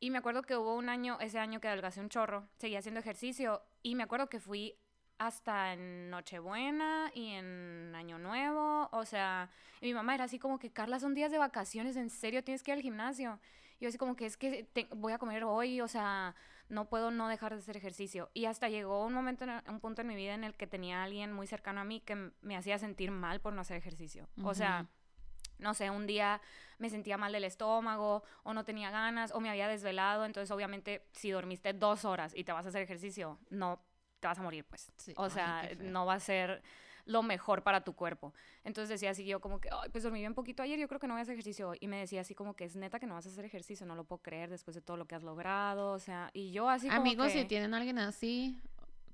Y me acuerdo que hubo un año, ese año que adelgacé un chorro, seguía haciendo ejercicio. Y me acuerdo que fui hasta en Nochebuena y en Año Nuevo. O sea, y mi mamá era así como que, Carla, son días de vacaciones, ¿en serio tienes que ir al gimnasio? Y yo así como que es que te- voy a comer hoy, o sea, no puedo no dejar de hacer ejercicio. Y hasta llegó un momento, en- un punto en mi vida en el que tenía a alguien muy cercano a mí que me hacía sentir mal por no hacer ejercicio. O sea, no sé, un día me sentía mal del estómago o no tenía ganas o me había desvelado, entonces obviamente si dormiste dos horas y te vas a hacer ejercicio, no te vas a morir, pues. Sí. O sea, no va a ser lo mejor para tu cuerpo. Entonces decía así yo como que, ay, pues dormí bien poquito ayer, yo creo que no voy a hacer ejercicio. Y me decía así como que es neta que no vas a hacer ejercicio, no lo puedo creer después de todo lo que has logrado, o sea, y yo así como Amigos, que, si tienen a alguien así,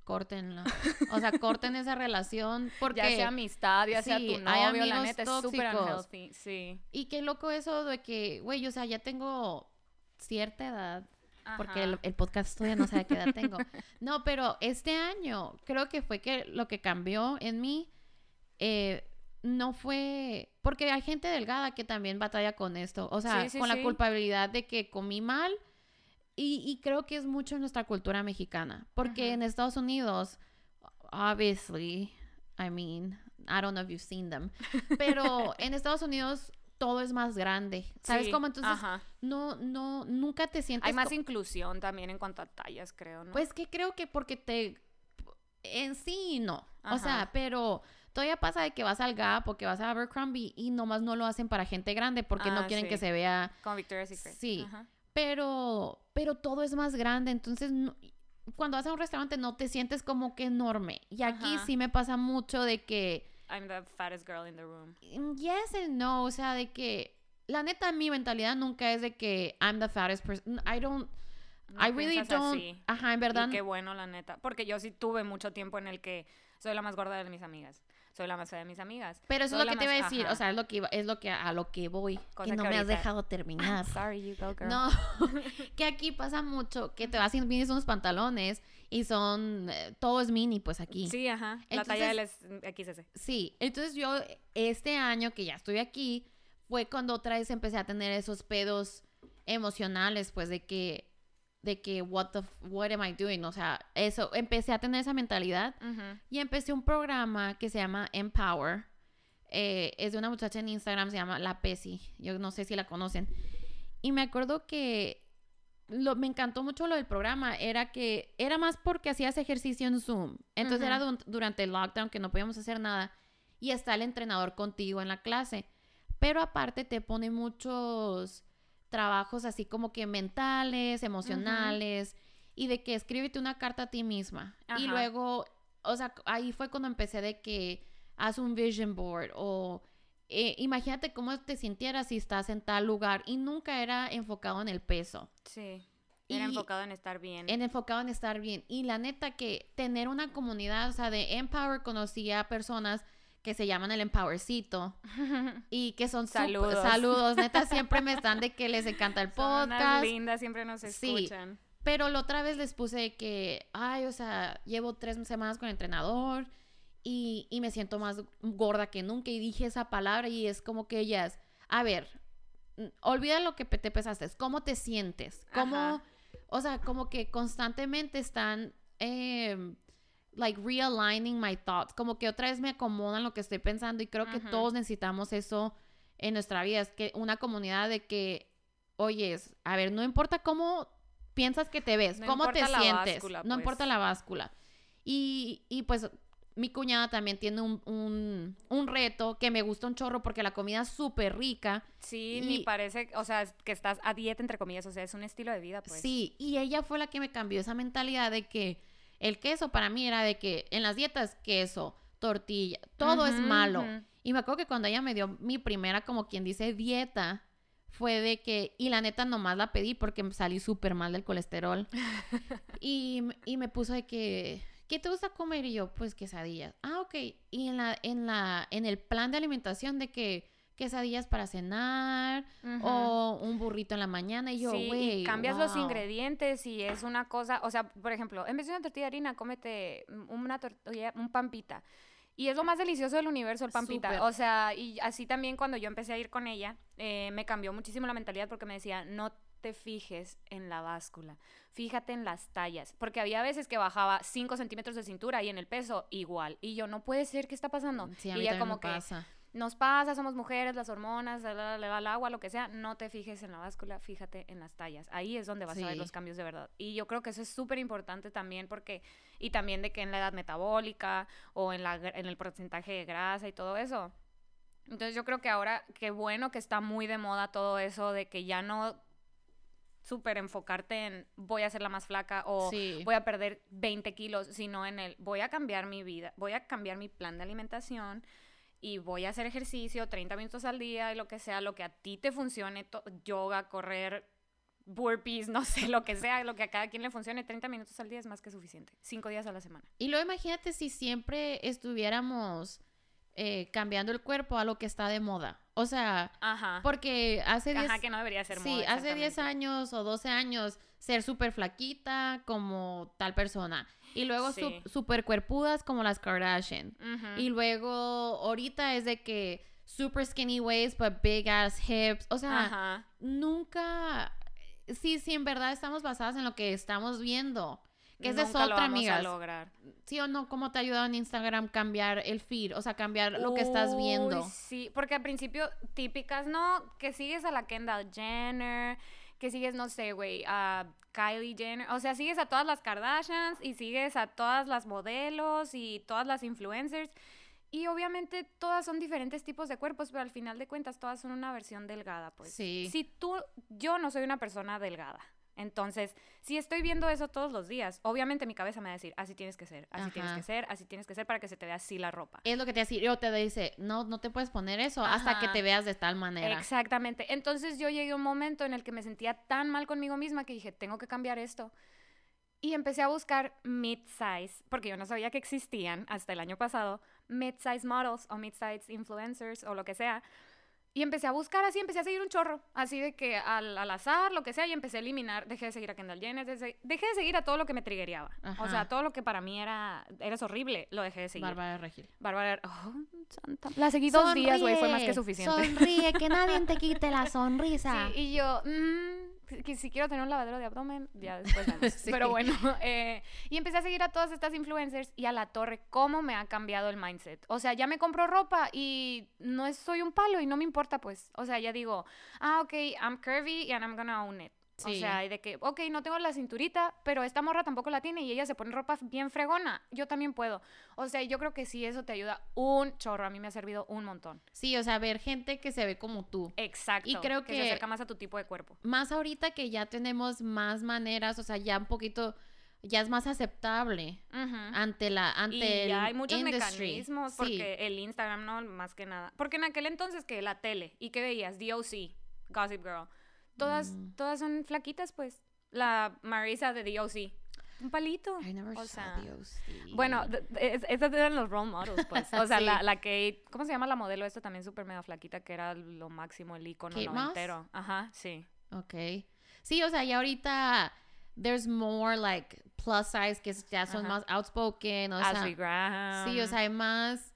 córtenla. O sea, corten esa relación porque... ya sea amistad, ya sea tu hay novio, la amigos neta es súper tóxicos. unhealthy, sí. Y qué loco eso de que, güey, o sea, ya tengo cierta edad. Porque el, Ajá. el podcast todavía no sabe qué edad tengo. No, pero este año creo que fue que lo que cambió en mí eh, no fue... Porque hay gente delgada que también batalla con esto. O sea, Sí, sí, con la sí. culpabilidad de que comí mal. Y, y creo que es mucho en nuestra cultura mexicana. Porque Ujú. en Estados Unidos, obviously, I mean, I don't know if you've seen them. Pero en Estados Unidos todo es más grande. ¿Sabes Sí, cómo? Entonces, ajá. no, no, nunca te sientes... Hay más inclusión también en cuanto a tallas, creo, ¿no? Pues que creo que porque te... En sí, no. O sea, pero todavía pasa de que vas al Gap o que vas a Abercrombie y nomás no lo hacen para gente grande porque no Ah, quieren que se vea... Como Victoria's Secret. Sí. Ajá. Pero, pero todo es más grande, entonces no- cuando vas a un restaurante no te sientes como que enorme. Y aquí sí me pasa mucho de que... I'm the fattest girl in the room. Mm, Yes and no, o sea, de que la neta mi mentalidad nunca es de que I'm the fattest person. I don't No I really don't así. Ajá, en verdad. Y qué bueno, la neta. Porque yo sí tuve mucho tiempo en el que soy la más gorda de mis amigas. Soy la más fea de mis amigas. Pero eso soy es lo que te iba a decir, ajá. o sea, es lo que iba- es lo que a lo que voy, Cosa que que no me has dejado terminar. Sorry, you go, girl. No, que aquí pasa mucho que te vas y vienes unos pantalones y son eh, todo es mini pues aquí. Sí, ajá. La talla L es XS. Sí, entonces yo este año que ya estoy aquí fue cuando otra vez empecé a tener esos pedos emocionales, pues de que de que what the what am I doing, o sea, eso empecé a tener esa mentalidad y empecé un programa que se llama Empower. Eh, es de una muchacha en Instagram, se llama La Pesi. Yo no sé si la conocen. Y me acuerdo que lo, me encantó mucho lo del programa. Era que era más porque hacías ejercicio en Zoom. Entonces era du- durante el lockdown que no podíamos hacer nada. Y está el entrenador contigo en la clase. Pero aparte te pone muchos trabajos así como que mentales, emocionales. Y de que escríbete una carta a ti misma. Y luego, o sea, ahí fue cuando empecé de que haz un vision board o eh, imagínate cómo te sintieras si estás en tal lugar y nunca era enfocado en el peso. Sí. Era Y- enfocado en estar bien. en enfocado en estar bien. Y la neta que tener una comunidad, o sea, de Empower conocí a personas que se llaman el Empowercito y que son Saludos. saludos, neta siempre me están de que les encanta el Son unas podcast. lindas, siempre nos Sí. escuchan. Pero la otra vez les puse que, ay, o sea, llevo tres semanas con el entrenador y, y me siento más gorda que nunca y dije esa palabra y es como que ellas, a ver, mm, olvida lo que te pesaste, ¿cómo te sientes? ¿Cómo, Ajá. o sea, como que constantemente están, em, like, realigning my thoughts, como que otra vez me acomodan lo que estoy pensando y creo que Ujú. todos necesitamos eso en nuestra vida, es que una comunidad de que, oyes, a ver, no importa cómo piensas que te ves, No cómo te sientes, báscula, no importa pues. la báscula. Y, y pues mi cuñada también tiene un, un, un reto que me gusta un chorro porque la comida es súper rica. Sí, Y- ni parece, o sea, que estás a dieta, entre comillas, o sea, es un estilo de vida, pues. Sí, y ella fue la que me cambió esa mentalidad de que el queso para mí era de que en las dietas queso, tortilla, todo es malo. Y me acuerdo que cuando ella me dio mi primera, como quien dice, dieta, fue de que, y la neta nomás la pedí porque salí súper mal del colesterol. y, y me puso de que, ¿qué te gusta comer? Y yo, pues quesadillas. Ah, ok. Y en la, en la, en el plan de alimentación de que quesadillas para cenar o un burrito en la mañana. Y yo, Sí, y cambias los wow". ingredientes y es una cosa, o sea, por ejemplo, en vez de una tortilla de harina, cómete una tortilla, un pampita. Y es lo más delicioso del universo, el pampita. O sea, y así también cuando yo empecé a ir con ella, eh, me cambió muchísimo la mentalidad porque me decía, no te fijes en la báscula, fíjate en las tallas. Porque había veces que bajaba 5 centímetros de cintura y en el peso igual. Y yo, no puede ser, ¿qué está pasando? Sí, a y mí también como me que, pasa. Nos pasa, somos mujeres, las hormonas, el agua, lo que sea, no te fijes en la báscula, fíjate en las tallas. Ahí es donde vas a ver los cambios de verdad. Y yo creo que eso es súper importante también porque, y también de que en la edad metabólica o en, la, en el porcentaje de grasa y todo eso. Entonces yo creo que ahora, qué bueno que está muy de moda todo eso de que ya no súper enfocarte en voy a ser la más flaca o Sí. voy a perder 20 kilos, sino en el voy a cambiar mi vida, voy a cambiar mi plan de alimentación y voy a hacer ejercicio 30 minutos al día y lo que sea, lo que a ti te funcione, yoga, correr, burpees, no sé, lo que sea, lo que a cada quien le funcione, 30 minutos al día es más que suficiente, 5 días a la semana. Y luego imagínate si siempre estuviéramos eh, cambiando el cuerpo a lo que está de moda. O sea, Ajá. porque hace 10 Ajá, que no debería ser sí, moda, hace 10 exactamente. años o 12 años ser súper flaquita como tal persona. Y luego Sí. su- súper cuerpudas como las Kardashian. Y luego ahorita es de que super skinny waist but big ass hips. O sea, nunca... Sí, sí, en verdad estamos basadas en lo que estamos viendo. Que es lo otra, a lograr. ¿Sí o no? ¿Cómo te ha ayudado en Instagram cambiar el feed? O sea, cambiar lo que estás viendo. Uy, Sí, porque al principio típicas, ¿no? Que sigues a la Kendall Jenner, que sigues, no sé, güey, a Kylie Jenner. O sea, sigues a todas las Kardashians y sigues a todas las modelos y todas las influencers. Y obviamente todas son diferentes tipos de cuerpos, pero al final de cuentas todas son una versión delgada, pues. Sí. Si tú, yo no soy una persona delgada. Entonces, si estoy viendo eso todos los días, obviamente mi cabeza me va a decir, así tienes que ser, así tienes que ser, así tienes que ser para que se te vea así la ropa. Es lo que te dice, o te dice, no, no te puedes poner eso hasta que te veas de tal manera. Exactamente. Entonces yo llegué a un momento en el que me sentía tan mal conmigo misma que dije, tengo que cambiar esto. Y empecé a buscar mid-size, porque yo no sabía que existían hasta el año pasado, mid-size models o mid-size influencers o lo que sea. Y empecé a buscar así, empecé a seguir un chorro, así de que al, al azar, lo que sea, y empecé a eliminar, dejé de seguir a Kendall Jenner, dejé dejé de seguir a todo lo que me trigueaba. O sea, todo lo que para mí era, eras horrible, lo dejé de seguir. Bárbara Regil. Bárbara, oh, santa- La seguí dos días, güey, fue más que suficiente. Sonríe, que nadie te quite la sonrisa. Sí, y yo, mm, que si quiero tener un lavadero de abdomen, ya después vemos. Sí. Pero bueno, eh, y empecé a seguir a todas estas influencers y a la torre, ¿cómo me ha cambiado el mindset? O sea, ya me compro ropa y no es- soy un palo y no me importa, pues. O sea, ya digo, ah, ok, I'm curvy and I'm gonna own it. O sea, y de que, ok, no tengo la cinturita, pero esta morra tampoco la tiene y ella se pone ropa bien fregona. Yo también puedo. O sea, yo creo que sí, eso te ayuda un chorro. A mí me ha servido un montón. Sí, o sea, ver gente que se ve como tú. Exacto. Y creo se que- acerca más a tu tipo de cuerpo. Más ahorita que ya tenemos más maneras, o sea, ya un poquito, ya es más aceptable ante la ante y el ya hay muchos industry. mecanismos Sí. porque el Instagram no más que nada porque en aquel entonces que la tele y que veías DOC Gossip Girl todas Mm. todas son flaquitas pues la Marisa de DOC un palito I never o saw the OC. bueno th- th- es- esas eran los role models pues o sea Sí. la, la Kate ¿cómo se llama la modelo esta también súper mega flaquita que era lo máximo el icono Kate Moss? ajá sí Ok. Sí, o sea, ya ahorita there's more like plus size que ya son Ajá. más outspoken, o Ashley sea, Graham sí, o sea, hay más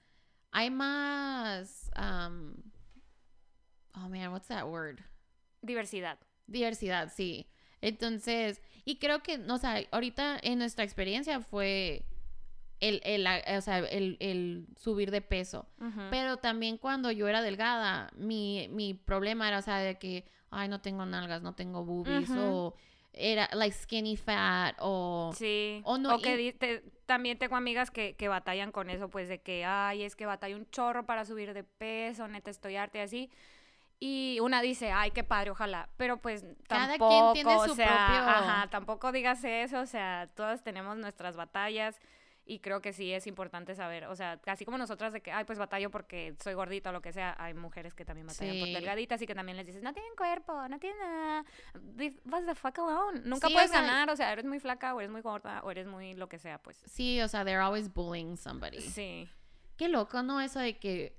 hay más um, oh man, what's that word? Diversidad Diversidad, sí. Entonces, y creo que, o sea, ahorita en nuestra experiencia fue el, el, o sea, el, el subir de peso. Pero también cuando yo era delgada, mi, mi problema era, o sea, de que, ay, no tengo nalgas, no tengo boobies, o era, like, skinny fat, o... Sí. O no, que y- te- también tengo amigas que, que batallan con eso, pues de que, ay, es que batalla un chorro para subir de peso, neta, estoy harta y así. Y una dice, ay, qué padre, ojalá. Pero pues Cada quien tampoco, tiene o su sea, propio- Ajá, tampoco digas eso, o sea, todas tenemos nuestras batallas. Y creo que sí es importante saber, o sea, casi como nosotras de que, ay, pues batallo porque soy gordita o lo que sea, hay mujeres que también batallan por Sí. delgaditas y que también les dices, no tienen cuerpo, no tienen nada, us the fuck alone. Nunca Sí, o puedes sea, ganar, o sea, eres muy flaca o eres muy gorda o eres muy lo que sea, pues. Sí, o sea, they're always bullying somebody. Sí. Qué loco, ¿no? Eso de que...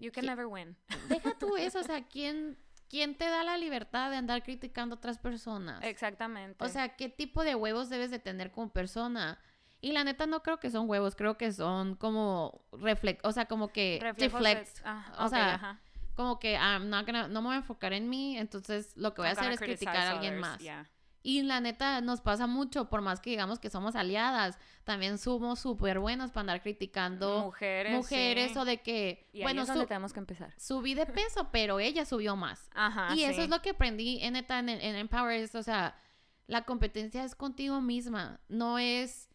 You can never win. Deja tú eso, o sea, ¿quién, ¿quién te da la libertad de andar criticando a otras personas? Exactamente. O sea, ¿qué tipo de huevos debes de tener como persona? Y la neta no creo que son huevos, creo que son como reflex, o sea, como que Reflejos de- ah, o sea, ajá. como que I'm not gonna- no me voy a enfocar en mí, entonces lo que voy a hacer es criticar a alguien others, más. yeah. Y la neta nos pasa mucho, por más que digamos que somos aliadas, también somos súper buenas para andar criticando Mujeres. mujeres sí. o de que, Y ahí bueno, es donde tenemos que empezar. subí de peso, pero ella subió más. Ajá. y eso es lo que aprendí en neta en, en Empower, es, o sea, la competencia es contigo misma, no es,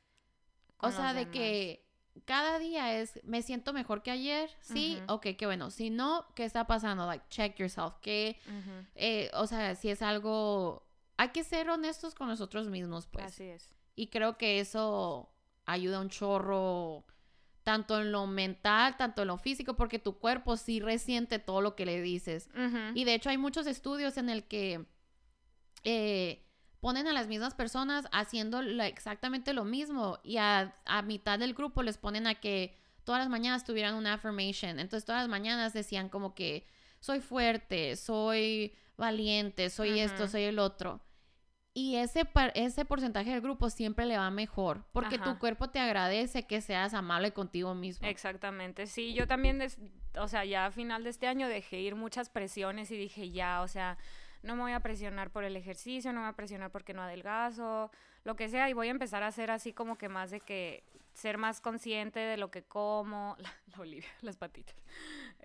o sea, de que cada día es, me siento mejor que ayer, sí, Ujú. ok, qué bueno, si no, ¿qué está pasando? Like, check yourself, que, eh, o sea, si es algo, hay que ser honestos con nosotros mismos, pues. Así es. Y creo que eso ayuda un chorro, tanto en lo mental, tanto en lo físico, porque tu cuerpo sí resiente todo lo que le dices. Y de hecho hay muchos estudios en el que eh, ponen a las mismas personas haciendo la- exactamente lo mismo y a, a mitad del grupo les ponen a que todas las mañanas tuvieran una affirmation. Entonces todas las mañanas decían como que soy fuerte, soy valiente, soy esto, soy el otro. Y ese, ese porcentaje del grupo siempre le va mejor porque tu cuerpo te agradece que seas amable contigo mismo. Exactamente, sí, yo también, des- o sea, ya a final de este año dejé ir muchas presiones y dije, ya, o sea, no me voy a presionar por el ejercicio, no me voy a presionar porque no adelgazo, lo que sea, y voy a empezar a hacer así como que más de que ser más consciente de lo que como, la, la Olivia, las patitas,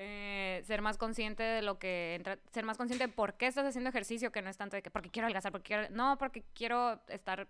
Eh, ser más consciente de lo que entra, ser más consciente de por qué estás haciendo ejercicio, que no es tanto de que porque quiero adelgazar, porque quiero, no, porque quiero estar,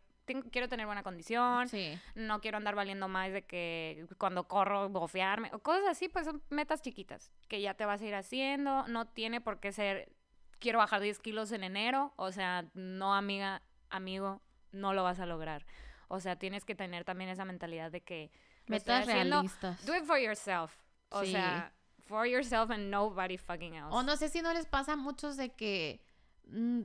quiero tener buena condición, Sí. no quiero andar valiendo más de que cuando corro bofearme o cosas así, pues son metas chiquitas que ya te vas a ir haciendo, no tiene por qué ser quiero bajar 10 kilos en enero, o sea, no amiga, amigo, no lo vas a lograr. O sea, tienes que tener también esa mentalidad de que Metas realistas. do it for yourself. O Sí. sea, for yourself and nobody fucking else. O no sé si no les pasa a muchos de que mm,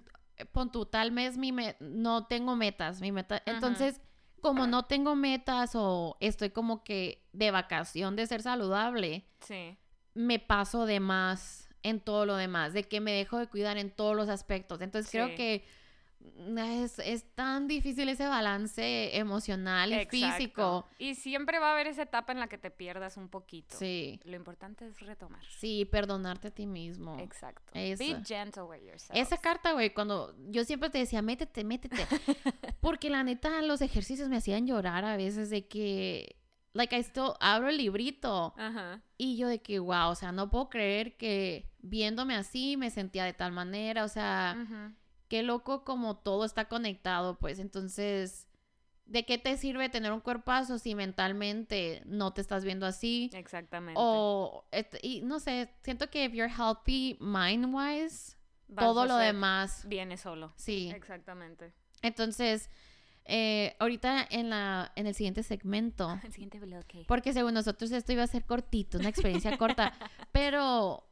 pon tú, tal vez mi me- no tengo metas, mi meta. Entonces, como no tengo metas o estoy como que de vacación de ser saludable, Sí. me paso de más en todo lo demás, de que me dejo de cuidar en todos los aspectos. Entonces, creo que es, es tan difícil ese balance emocional y Exacto. físico. Y siempre va a haber esa etapa en la que te pierdas un poquito. Sí, Lo importante es retomar. sí, perdonarte a ti mismo. Exacto. Eso. Be gentle with yourself. Esa carta, güey, cuando yo siempre te decía, métete, métete. Porque la neta, los ejercicios me hacían llorar a veces de que, like, I still abro el librito Ajá. y yo de que, wow, o sea, no puedo creer que viéndome así me sentía de tal manera, o sea, Ujú. Qué loco como todo está conectado, pues, entonces, ¿de qué te sirve tener un cuerpazo si mentalmente no te estás viendo así? Exactamente. O, et- y no sé, siento que if you're healthy mind-wise, todo lo demás, Viene solo. sí. Exactamente. Entonces, eh, ahorita en, la, en el siguiente segmento, El siguiente bloque. porque según nosotros esto iba a ser cortito, una experiencia corta, pero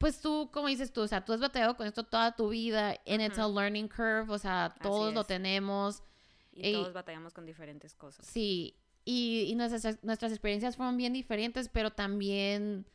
pues tú, como dices tú, o sea, tú has batallado con esto toda tu vida, and it's a learning curve, o sea, todos lo tenemos, Y Ey. todos batallamos con diferentes cosas. sí, y, y nuestras, nuestras experiencias fueron bien diferentes, pero también,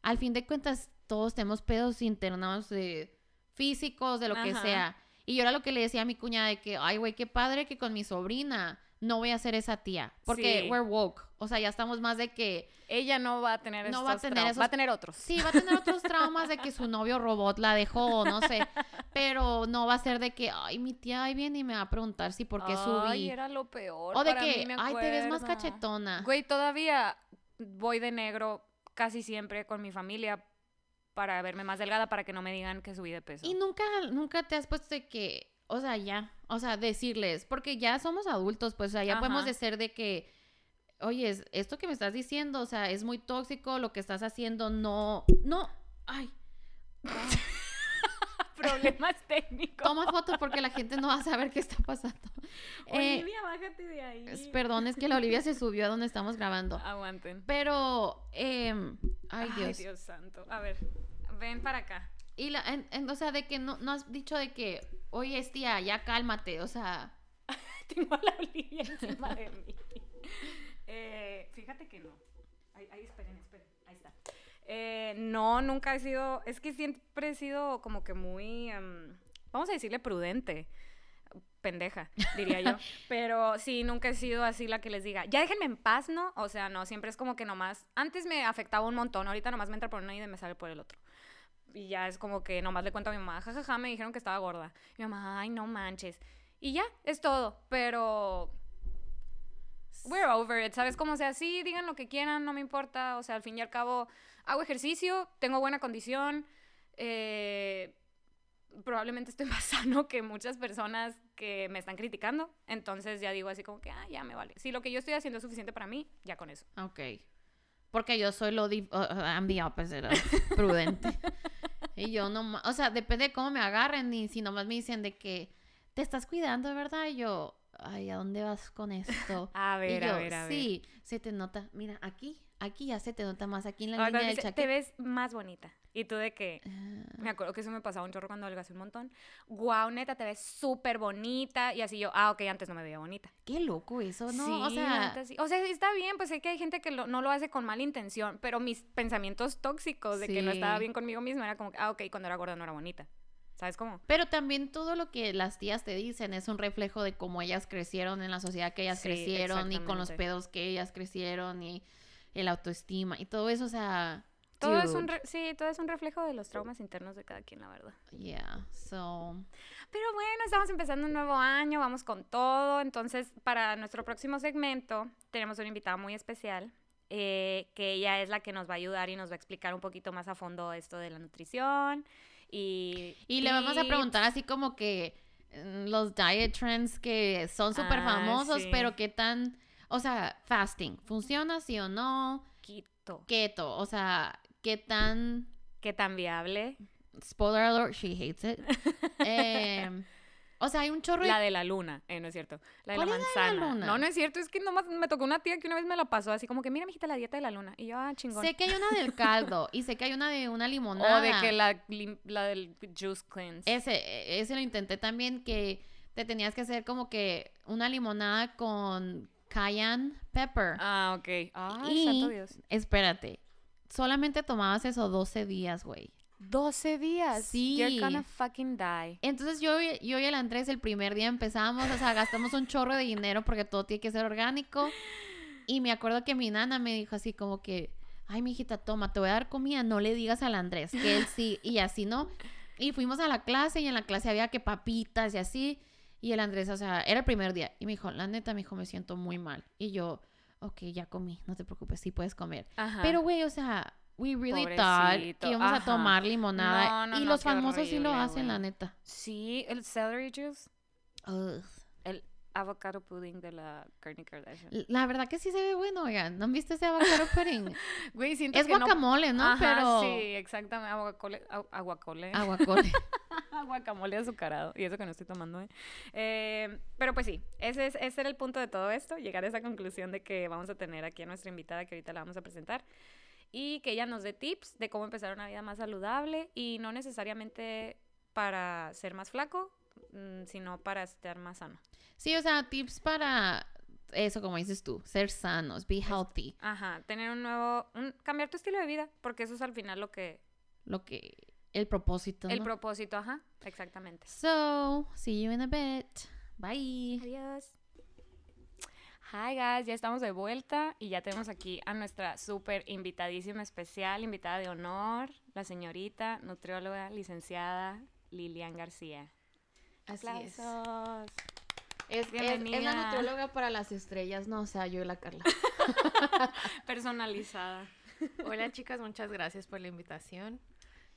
al fin de cuentas, todos tenemos pedos internos de físicos, de lo que sea. Y yo era lo que le decía a mi cuñada de que, ay, güey, qué padre que con mi sobrina no voy a ser esa tía, porque Sí. we're woke, o sea, ya estamos más de que... Ella no va a tener No estos va a tener esos- va a tener otros. Sí, va a tener otros traumas de que su novio robot la dejó, no sé. Pero no va a ser de que, ay, mi tía ahí viene y me va a preguntar si por qué subí. Ay, era lo peor. o de para que, mí, ay, te ves más cachetona. Güey, todavía voy de negro casi siempre con mi familia para verme más delgada para que no me digan que subí de peso. Y nunca, nunca te has puesto de que, o sea, ya, o sea, decirles, porque ya somos adultos, pues, o sea, ya podemos decir de que, oye, es- esto que me estás diciendo, o sea, es muy tóxico, lo que estás haciendo no, no, ay, Problemas técnicos. toma foto porque la gente no va a saber qué está pasando. Eh, Olivia, bájate de ahí. perdón, es que la Olivia se subió a donde estamos grabando. Aguanten. Pero, em, ay, Dios. Dios santo. A ver, ven para acá. Y la, en- en- o sea, de que no, no has dicho de que, oye, es tía, ya cálmate, o sea, Tengo a la Olivia encima de mí. Eh, fíjate que no. Ay, ay, esperen, esperen. Ahí está. Eh, no, nunca he sido. Es que siempre he sido como que muy. em, vamos a decirle prudente. Pendeja, diría yo. Pero sí, nunca he sido así la que les diga, ya déjenme en paz, ¿no? O sea, no, siempre es como que nomás. Antes me afectaba un montón, ahorita nomás me entra por uno y me sale por el otro. Y ya es como que nomás le cuento a mi mamá, jajaja, me dijeron que estaba gorda. Mi mamá, ay, no manches. Y ya, es todo. Pero we're over it, ¿sabes? Como sea, sí, digan lo que quieran, no me importa. O sea, al fin y al cabo, hago ejercicio, tengo buena condición. eh, probablemente estoy más sano que muchas personas que me están criticando. Entonces ya digo así como que, ah, ya me vale. Si lo que yo estoy haciendo es suficiente para mí, ya con eso. ok. Porque yo soy lo, uh, uh, I'm the opposite of prudente. y yo no, o sea, depende de cómo me agarren y si nomás me dicen de que te estás cuidando, de verdad, y yo, ay, ¿a dónde vas con esto? A ver, y yo, a ver, a ver. sí, se te nota, mira, aquí, aquí ya se te nota más, aquí en la Ahora, línea del chaqueta. te ves más bonita. Y tú de que, Ah, me acuerdo que eso me pasaba un chorro cuando adelgacé un montón. Guau, neta, te ves súper bonita. Y así yo, ah, ok, antes no me veía bonita. qué loco eso, ¿no? Sí, o sea, sí. O sea, está bien, pues sé que hay gente que lo- no lo hace con mala intención, pero mis pensamientos tóxicos de que no estaba bien conmigo misma era como ah, ok, cuando era gorda no era bonita. ¿Sabes cómo? Pero también todo lo que las tías te dicen es un reflejo de cómo ellas crecieron en la sociedad que ellas Sí, crecieron y con los pedos que ellas crecieron y el autoestima y todo eso, o sea, Todo es un, sí, todo es un reflejo de los traumas internos de cada quien, la verdad. yeah, so Pero bueno, estamos empezando un nuevo año, vamos con todo. Entonces, para nuestro próximo segmento, tenemos una invitada muy especial, eh, que ella es la que nos va a ayudar y nos va a explicar un poquito más a fondo esto de la nutrición. Y, y le vamos a preguntar así como que mm, los diet trends que son súper Ah, famosos, sí. pero qué tan, o sea, fasting, ¿funciona sí o no? Quito. Keto, o sea, qué tan ¿Qué tan viable? spoiler alert, she hates it. Em, o sea, hay un chorro La de la luna, eh, no es cierto. La de la ¿Cuál es la de la manzana. luna? No, no es cierto, es que nomás me tocó una tía que una vez me la pasó así como que, mira, mijita, la dieta de la luna. Y yo, ah, chingón. Sé que hay una del caldo y sé que hay una de una limonada. o de que la, la del juice cleanse. Ese, ese lo intenté también que te tenías que hacer como que una limonada con cayenne pepper. Ah, ok. Ay, santo Dios. espérate, solamente tomabas eso 12 días, güey. 12 días. Sí. You're gonna fucking die. Entonces yo, y- yo y el Andrés el primer día empezamos, o sea, gastamos un chorro de dinero porque todo tiene que ser orgánico. Y me acuerdo que mi nana me dijo así como que, ay, mijita, toma, te voy a dar comida, no le digas al Andrés, que él sí, y así, ¿no? Y fuimos a la clase y en la clase había que papitas y así. Y el Andrés, o sea, era el primer día. Y me dijo, la neta, me dijo, me siento muy mal. Y yo, ok, ya comí, no te preocupes, sí puedes comer. Ajá. Pero, güey, o sea, we really thought Pobrecito, que íbamos a ajá. tomar limonada. No, no, y no, los famosos sí lo horrible, hacen, la güey. neta. Sí, el celery juice. Ugh. El avocado pudding de la Kourtney Kardashian. La verdad que sí se ve bueno, oigan. ¿No han visto ese avocado pudding? Güey, siento es que guacamole, ¿no? Ajá, Pero... sí, exactamente. Aguacole. Aguacole. Aguacole. Guacamole azucarado. Y eso que no estoy tomando, ¿eh? Eh, pero pues sí, ese, es, ese era el punto de todo esto. Llegar a esa conclusión de que vamos a tener aquí a nuestra invitada que ahorita la vamos a presentar. Y que ella nos dé tips de cómo empezar una vida más saludable y no necesariamente para ser más flaco, mm, sino para estar más sano. Sí, o sea, tips para eso, como dices tú, ser sanos, be healthy. Ajá, tener un nuevo, un, cambiar tu estilo de vida, porque eso es al final lo que... Lo que, el propósito, El ¿no? propósito, ajá, exactamente. So, see you in a bit. Bye. Adiós. Hi guys, ya estamos de vuelta y ya tenemos aquí a nuestra súper invitadísima especial, invitada de honor, la señorita nutrióloga licenciada Lilian García. Así es. Aplausos. Es, es, es Bienvenida. la nutrióloga para las estrellas, no, o sea, yo y la Carla. Personalizada. Hola chicas, muchas gracias por la invitación.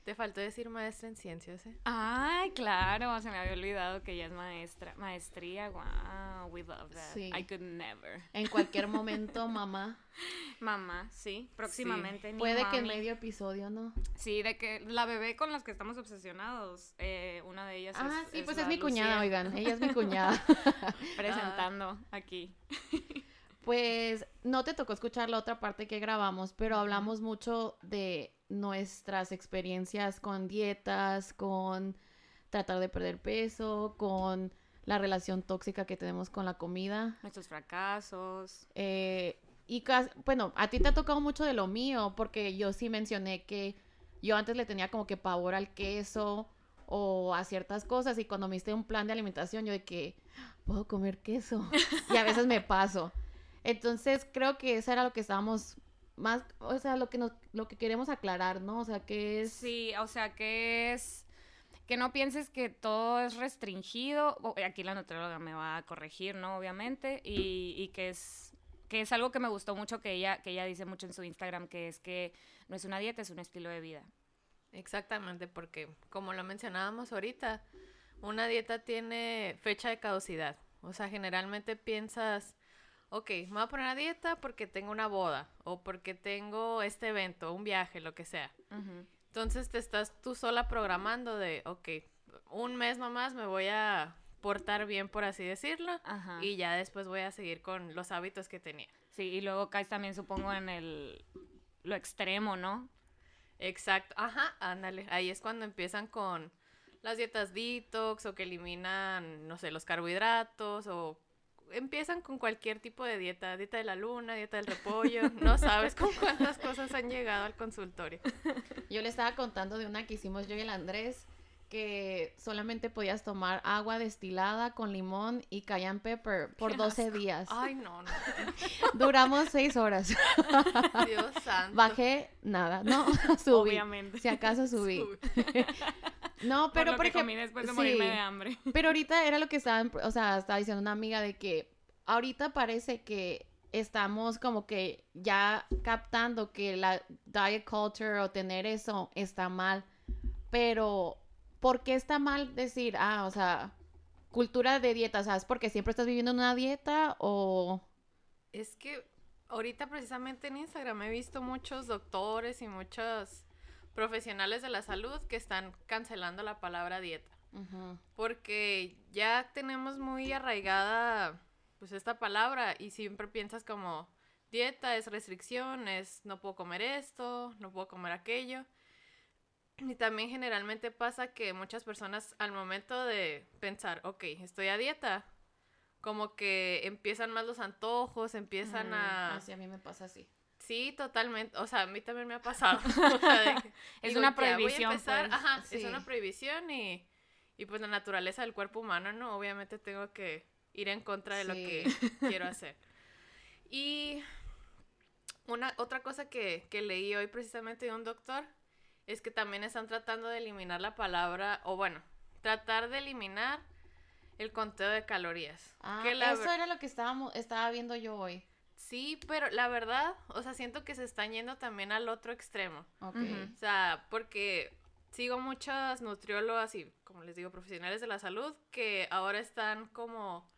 Te faltó decir maestra en ciencias, ¿eh? Ay, claro, se me había olvidado que ella es maestra. Maestría, wow, we love that. Sí. I could never. En cualquier momento, mamá. Mamá, sí, próximamente. ni Puede que en medio episodio, ¿no? Sí, de que la bebé con las que estamos obsesionados, eh, una de ellas Ah, es. sí, pues es mi Lucía, cuñada, oigan. Ella es mi cuñada. Presentando aquí. Pues no te tocó escuchar la otra parte que grabamos, pero hablamos mucho de nuestras experiencias con dietas, con tratar de perder peso, con la relación tóxica que tenemos con la comida. Nuestros fracasos. Eh, y bueno, a ti te ha tocado mucho de lo mío, porque yo sí mencioné que yo antes le tenía como que pavor al queso o a ciertas cosas y cuando me diste un plan de alimentación yo de que puedo comer queso y a veces me paso. Entonces creo que eso era lo que estábamos más, o sea, lo que nos, lo que queremos aclarar, ¿no? O sea, que es Sí, o sea que es. Que no pienses que todo es restringido. o- Aquí la nutrióloga me va a corregir, ¿no? Obviamente. Y, y que es. Que es algo que me gustó mucho que ella, que ella dice mucho en su Instagram, que es que no es una dieta, es un estilo de vida. Exactamente, porque como lo mencionábamos ahorita, una dieta tiene fecha de caducidad. O sea, generalmente piensas, ok, me voy a poner a dieta porque tengo una boda o porque tengo este evento, un viaje, lo que sea. Entonces te estás tú sola programando de, ok, un mes nomás me voy a portar bien, por así decirlo, Ajá. y ya después voy a seguir con los hábitos que tenía. Sí, y luego caes también, supongo, en el lo extremo, ¿no? Exacto, ajá, ándale. Ahí es cuando empiezan con las dietas detox o que eliminan, no sé, los carbohidratos o empiezan con cualquier tipo de dieta, dieta de la luna, dieta del repollo. No sabes con cuántas cosas han llegado al consultorio. Yo le estaba contando de una que hicimos yo y el Andrés, que solamente podías tomar agua destilada con limón y cayenne pepper por Qué 12 asco. días. Ay, no, no. Duramos 6 horas. Dios santo. Bajé nada, no, subí. Obviamente. Si acaso subí. Sube. No, pero por, ejemplo, después de sí. morirme de hambre. Pero ahorita era lo que estaban, o sea, estaba diciendo una amiga de que ahorita parece que estamos como que ya captando que la diet culture o tener eso está mal. Pero, ¿por qué está mal decir, ah, o sea, cultura de dieta? ¿Sabes? Porque siempre estás viviendo en una dieta o... Es que ahorita precisamente en Instagram he visto muchos doctores y muchos profesionales de la salud que están cancelando la palabra dieta. Porque ya tenemos muy arraigada pues esta palabra y siempre piensas como dieta es restricción, es no puedo comer esto, no puedo comer aquello. Y también generalmente pasa que muchas personas al momento de pensar, ok, estoy a dieta, como que empiezan más los antojos, empiezan Mm, a... Así a mí me pasa así. Sí, totalmente. O sea, a mí también me ha pasado. O sea, de que Es digo, una ya voy a prohibición, pues. Ajá, Sí. es una prohibición y, y pues la naturaleza del cuerpo humano, ¿no? Obviamente tengo que ir en contra de lo que quiero hacer. Y una otra cosa que, que leí hoy precisamente de un doctor es que también están tratando de eliminar la palabra, o bueno, tratar de eliminar el conteo de calorías. Ah, que la eso era lo que estábamos, estaba viendo yo hoy. Sí, pero la verdad, o sea, siento que se están yendo también al otro extremo. Ok. O sea, porque sigo muchas nutriólogas y, como les digo, profesionales de la salud que ahora están como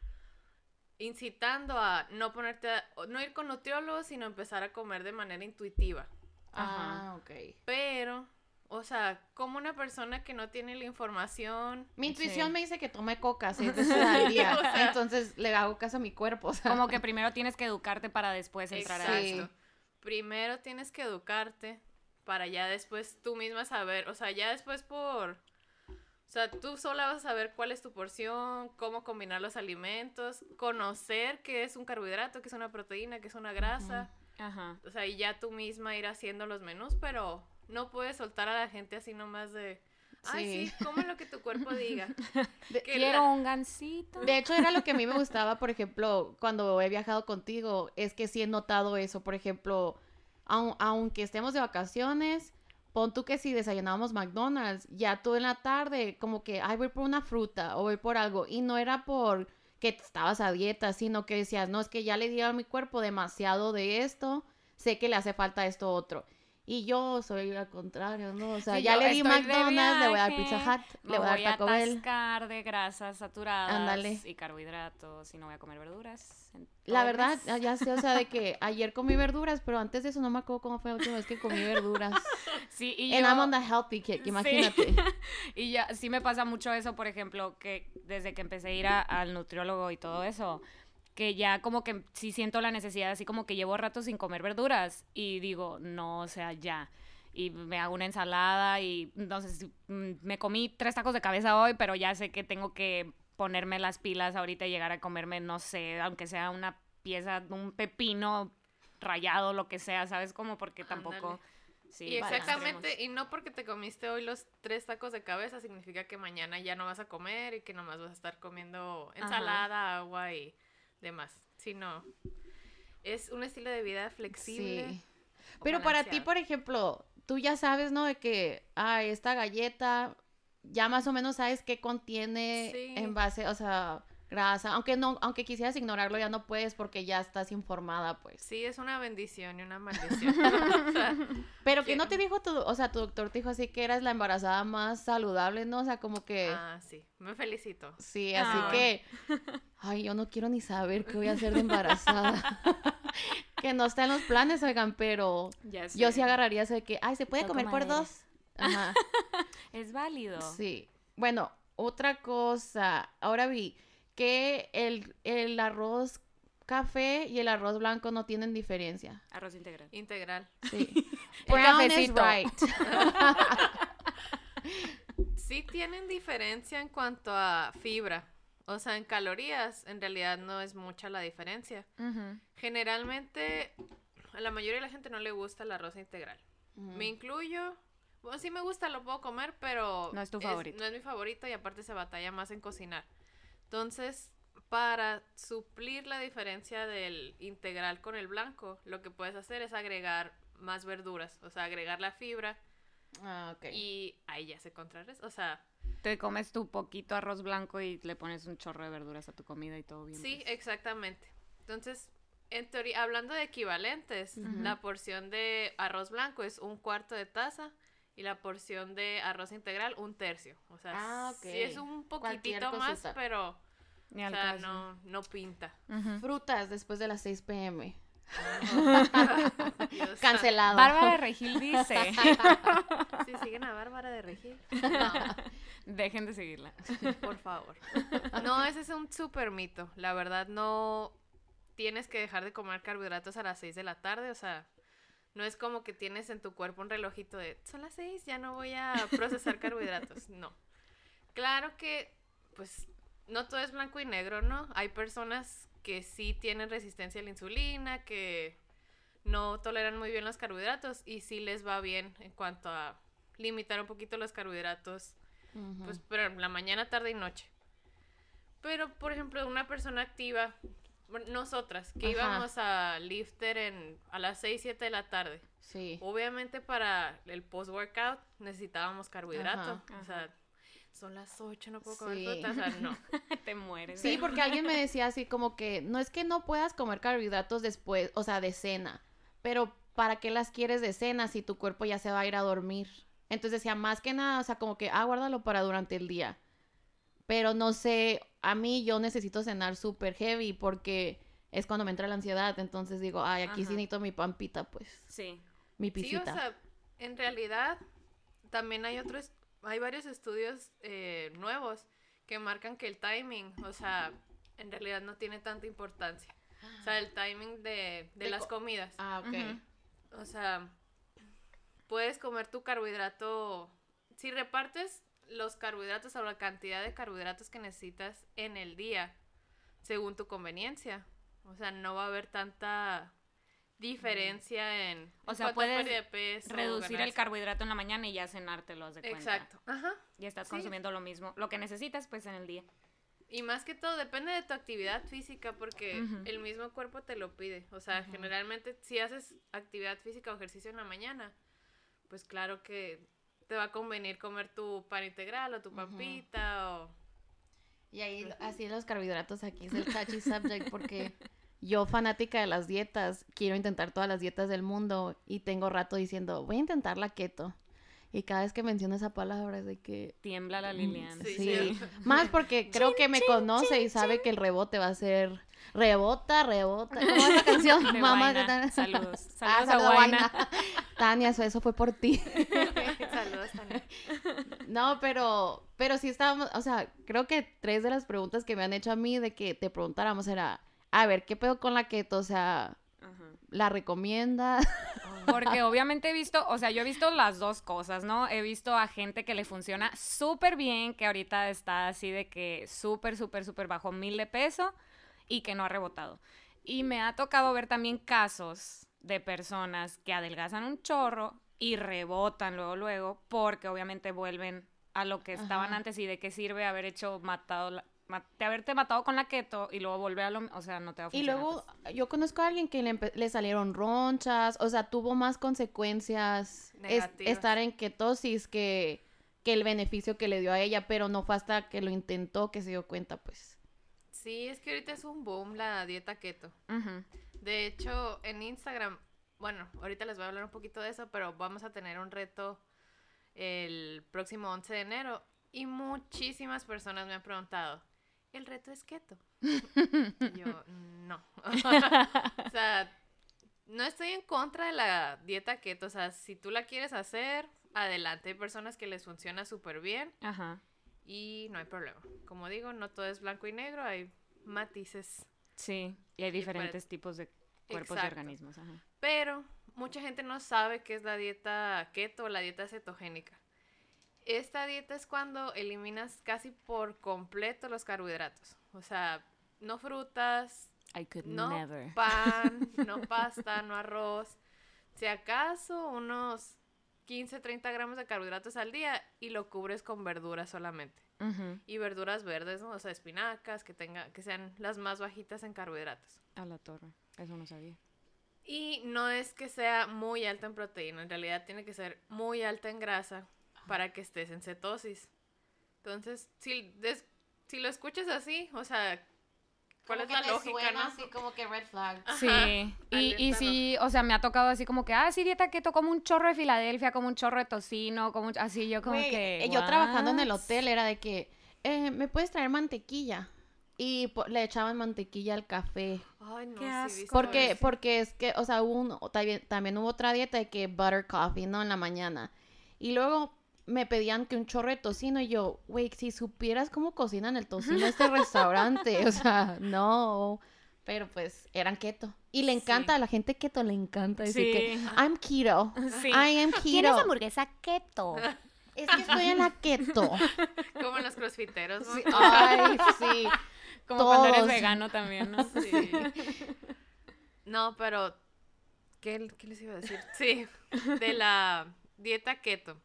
incitando a no ponerte, a- o no ir con nutriólogos, sino empezar a comer de manera intuitiva. Ah, ok. Pero, O sea, como una persona que no tiene la información. Mi intuición Sí. me dice que tome coca seis veces al día. O sea- Entonces le hago caso a mi cuerpo. O sea, Como que primero tienes que educarte para después entrar a Sí. esto. Exacto. Primero tienes que educarte para ya después tú misma saber, o sea, ya después por... O sea, tú sola vas a saber cuál es tu porción, cómo combinar los alimentos, conocer qué es un carbohidrato, qué es una proteína, qué es una grasa. Ajá. O sea, y ya tú misma ir haciendo los menús, pero no puedes soltar a la gente así nomás de... Ay, Sí. sí, come lo que tu cuerpo diga. de, Quiero la- un gansito. de hecho, era lo que a mí me gustaba, por ejemplo, cuando he viajado contigo, es que sí he notado eso. Por ejemplo, aun- aunque estemos de vacaciones, pon tú que si desayunábamos McDonald's, ya tú en la tarde, como que, ay, voy por una fruta o voy por algo. Y no era por que estabas a dieta, sino que decías, no, es que ya le di a mi cuerpo demasiado de esto, sé que le hace falta esto otro. Y yo soy al contrario, ¿no? O sea, Sí, ya le di McDonald's, le voy a dar Pizza Hut, Me le voy a dar voy a Taco Bell. atascar de grasas saturadas y carbohidratos y no voy a comer verduras. La verdad, ya- sé, o sea, de que ayer comí verduras, pero antes de eso no me acuerdo cómo fue la última vez que comí verduras. Sí, y And yo- I'm on the healthy kick, imagínate. Y ya, sí me pasa mucho eso, por ejemplo, que desde que empecé a ir a- al nutriólogo y todo eso, que ya como que sí siento la necesidad, así como que llevo rato sin comer verduras y digo, no, o sea, ya. Y me hago una ensalada y entonces mm, me comí tres tacos de cabeza hoy, pero ya sé que tengo que ponerme las pilas ahorita y llegar a comerme, no sé, aunque sea una pieza, un pepino rayado, lo que sea, ¿sabes? Como porque tampoco... Sí, y exactamente, y no porque te comiste hoy los tres tacos de cabeza significa que mañana ya no vas a comer y que nomás vas a estar comiendo Ajá. ensalada, agua y demás. Sino, es un estilo de vida flexible. Sí. Pero para ti, por ejemplo, tú ya sabes, ¿no? De que, ah, esta galleta, ya más o menos sabes qué contiene Sí. en base, o sea, grasa. Aunque no, aunque quisieras ignorarlo, ya no puedes porque ya estás informada, pues. Sí, es una bendición y una maldición. O sea, Pero que no te dijo tu, o sea, tu doctor te dijo así que eras la embarazada más saludable, ¿no? O sea, como que... ah, sí, me felicito. Sí, así Ah. que, ay, yo no quiero ni saber qué voy a hacer de embarazada. que no está en los planes, oigan, pero yo sí agarraría eso de que, ay, ¿se puede Toco comer por madera. dos? Ajá, Es válido. sí. Bueno, otra cosa, ahora vi que el, el arroz café y el arroz blanco no tienen diferencia. Arroz integral. Integral. Sí. Brown is right. Sí tienen diferencia en cuanto a fibra. O sea, en calorías, en realidad no es mucha la diferencia. Generalmente, a la mayoría de la gente no le gusta el arroz integral. Me incluyo. Bueno, sí me gusta, lo puedo comer, pero... No es tu favorito. no es mi favorito y aparte se batalla más en cocinar. Entonces, para suplir la diferencia del integral con el blanco, lo que puedes hacer es agregar más verduras. O sea, agregar la fibra Ah, ok. y ahí ya se contrarresta. O sea, Te comes tu poquito arroz blanco y le pones un chorro de verduras a tu comida y todo bien. Sí, pues. exactamente. Entonces, en teoría, hablando de equivalentes, la porción de arroz blanco es un cuarto de taza y la porción de arroz integral un tercio. O sea, Ah, sí es un poquitito más, pero Ni o sea, caso. no, no pinta. Frutas después de las 6 pm. Dios Cancelado. Bárbara de Regil dice. Sí, siguen a Bárbara de Regil. No, Dejen de seguirla. por favor. No, ese es un súper mito. La verdad, no tienes que dejar de comer carbohidratos a las 6 de la tarde. O sea, no es como que tienes en tu cuerpo un relojito de son las 6, ya no voy a procesar carbohidratos. No. Claro que, pues, no todo es blanco y negro, ¿no? Hay personas que sí tienen resistencia a la insulina, que no toleran muy bien los carbohidratos y sí les va bien en cuanto a limitar un poquito los carbohidratos pues, pero en la mañana, tarde y noche. Pero, por ejemplo, una persona activa, nosotras, que Ajá. íbamos a lifter en, a las 6, 7 de la tarde. sí. Obviamente para el post-workout necesitábamos carbohidrato. Ajá. O sea, son las 8, no puedo comer Sí. fruta. O sea, no. Te mueres. Sí, porque alguien me decía así como que no es que no puedas comer carbohidratos después, o sea, de cena, pero ¿para qué las quieres de cena si tu cuerpo ya se va a ir a dormir? Entonces decía, más que nada, o sea, como que, ah, guárdalo para durante el día. Pero no sé, a mí yo necesito cenar súper heavy porque es cuando me entra la ansiedad, entonces digo, ay, aquí sí necesito mi pampita, pues, Sí. mi Sí, o pisita. sea, en realidad también hay otros, hay varios estudios eh, nuevos que marcan que el timing, o sea, en realidad no tiene tanta importancia. O sea, el timing de, de De las co- comidas. Ah, ok. O sea, puedes comer tu carbohidrato. Si repartes los carbohidratos o la cantidad de carbohidratos que necesitas en el día, según tu conveniencia. O sea, no va a haber tanta diferencia en, O sea, puedes pérdida de peso, Reducir el carbohidrato en la mañana y ya cenártelo, haz de cuenta. Exacto. Ajá. Y estás Sí. consumiendo lo mismo, lo que necesitas pues en el día. Y más que todo depende de tu actividad física porque el mismo cuerpo te lo pide. O sea, generalmente si haces actividad física o ejercicio en la mañana, pues claro que te va a convenir comer tu pan integral o tu pampita o... Y ahí, así los carbohidratos aquí es el touchy subject porque yo, fanática de las dietas, quiero intentar todas las dietas del mundo y tengo rato diciendo, voy a intentar la keto. Y cada vez que menciono esa palabra es de que... Tiembla la Lilian. Sí, Sí, más porque creo que me conoce y sabe que el rebote va a ser rebota, rebota. ¿Cómo es la canción? De Mamá, Guayna. ¿qué tal? Saludos. Ah, Saludos a saludos a Guayna. Guayna. Tania, eso, eso fue por ti. Saludos. No, pero, pero sí estábamos, o sea, creo que tres de las preguntas que me han hecho a mí de que te preguntáramos era, a ver, ¿qué pedo con la keto? O sea, Ajá. ¿la recomienda? Porque obviamente he visto, o sea, yo he visto las dos cosas, ¿no? He visto a gente que le funciona súper bien, que ahorita está así de que súper, súper, súper bajo mil de peso y que no ha rebotado. Y me ha tocado ver también casos de personas que adelgazan un chorro y rebotan luego, luego, porque obviamente vuelven a lo que estaban Ajá. antes y de qué sirve haber hecho matado, la- haberte matado con la keto y luego volver a lo, o sea, no te va a Y funcionar. luego pues. yo conozco a alguien que le, salieron ronchas, o sea, tuvo más consecuencias es- estar en ketosis que, que el beneficio que le dio a ella, pero no fue hasta que lo intentó que se dio cuenta, pues. Sí, es que ahorita es un boom la dieta keto. De hecho, en Instagram, bueno, ahorita les voy a hablar un poquito de eso, pero vamos a tener un reto el próximo 11 de enero y muchísimas personas me han preguntado, ¿el reto es keto? Yo, no. o sea, no estoy en contra de la dieta keto, o sea, si tú la quieres hacer, adelante, hay personas que les funciona súper bien Ajá. y no hay problema. Como digo, no todo es blanco y negro, hay matices. Sí, y hay diferentes tipos de cuerpos y Exacto. organismos. Ajá. Pero mucha gente no sabe qué es la dieta keto o la dieta cetogénica. Esta dieta es cuando eliminas casi por completo los carbohidratos. O sea, no frutas, I could no never. pan, no pasta, no arroz. Si acaso unos 15, 30 gramos de carbohidratos al día y lo cubres con verduras solamente. Ujú, Y verduras verdes, ¿no? O sea, espinacas, que, tenga, que sean las más bajitas en carbohidratos. A la torre. Eso no sabía. Y no es que sea muy alta en proteína, en realidad tiene que ser muy alta en grasa para que estés en cetosis. Entonces, si, des- si lo escuchas así, o sea, ¿cuál es la lógica, no? así como que red flag. Sí, y, y sí, o sea, me ha tocado así como que, ah, sí, dieta keto, como un chorro de Filadelfia, como un chorro de tocino, como un- así yo como Güey, que... eh, yo trabajando en el hotel era de que, eh, ¿me puedes traer mantequilla? Y le echaban mantequilla al café. Ay, no, Qué asco. Porque, porque es que, o sea, hubo un- también, también hubo otra dieta de que butter coffee, ¿no? En la mañana. Y luego me pedían que un chorro de tocino y yo, güey, si supieras cómo cocinan el tocino este restaurante, o sea, no. Pero pues eran keto. Y le encanta, Sí. a la gente keto le encanta decir que. I'm keto. Sí. I am keto. hamburguesa keto? Es que estoy en la keto. Como en los crossfiteros, ¿no? Sí, Ay, sí. Como cuando eres vegano también, ¿no? Sí. No, pero ¿qué, qué les iba a decir? Sí, de la dieta keto.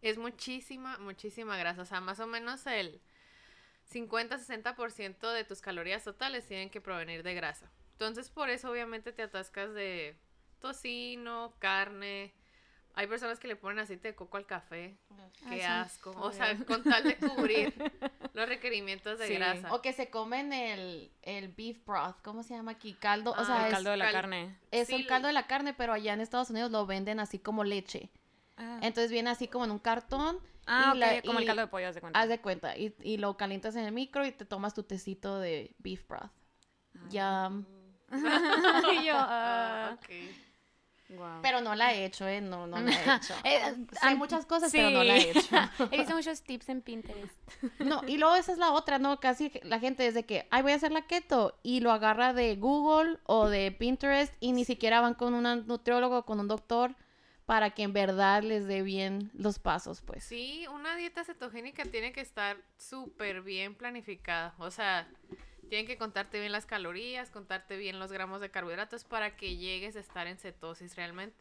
Es muchísima, muchísima grasa. O sea, más o menos el 50-60% de tus calorías totales tienen que provenir de grasa. Entonces, por eso obviamente te atascas de tocino, carne. Hay personas que le ponen aceite de coco al café. Ay, Qué son asco. O sea, con tal de cubrir los requerimientos de Sí. grasa. O que se comen el, el beef broth, ¿cómo se llama aquí? Caldo, o Ah, sea, el es, caldo de la cal- carne. es sí, un caldo de la carne, pero allá en Estados Unidos lo venden así como leche. Ah, Entonces viene así como en un cartón. Ah, y la- ok, como el caldo de pollo, haz de cuenta. Haz de cuenta. Y, y lo calientas en el micro y te tomas tu tecito de beef broth. Yum. Y yo, Ah, ah, Pero no la he hecho, ¿eh? No, no la he hecho. Eh, Sé ah, muchas cosas, pero no la he hecho. He visto muchos tips en Pinterest. No, y luego esa es la otra, ¿no? Casi la gente desde que, ay, voy a hacer la keto y lo agarra de Google o de Pinterest y ni siquiera van con un nutriólogo o con un doctor para que en verdad les dé bien los pasos, pues. Sí, una dieta cetogénica tiene que estar súper bien planificada. O sea, tienen que contarte bien las calorías, contarte bien los gramos de carbohidratos para que llegues a estar en cetosis realmente.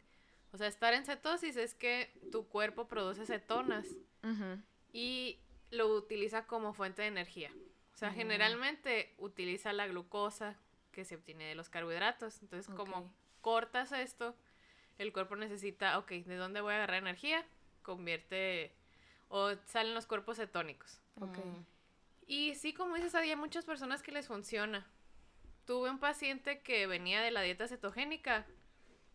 O sea, estar en cetosis es que tu cuerpo produce cetonas y lo utiliza como fuente de energía. O sea, Mm. generalmente utiliza la glucosa que se obtiene de los carbohidratos. Entonces, como cortas esto, el cuerpo necesita, ok, ¿de dónde voy a agarrar energía? Convierte o salen los cuerpos cetónicos. Ok. Y sí, como dices, había muchas personas que les funciona. Tuve un paciente que venía de la dieta cetogénica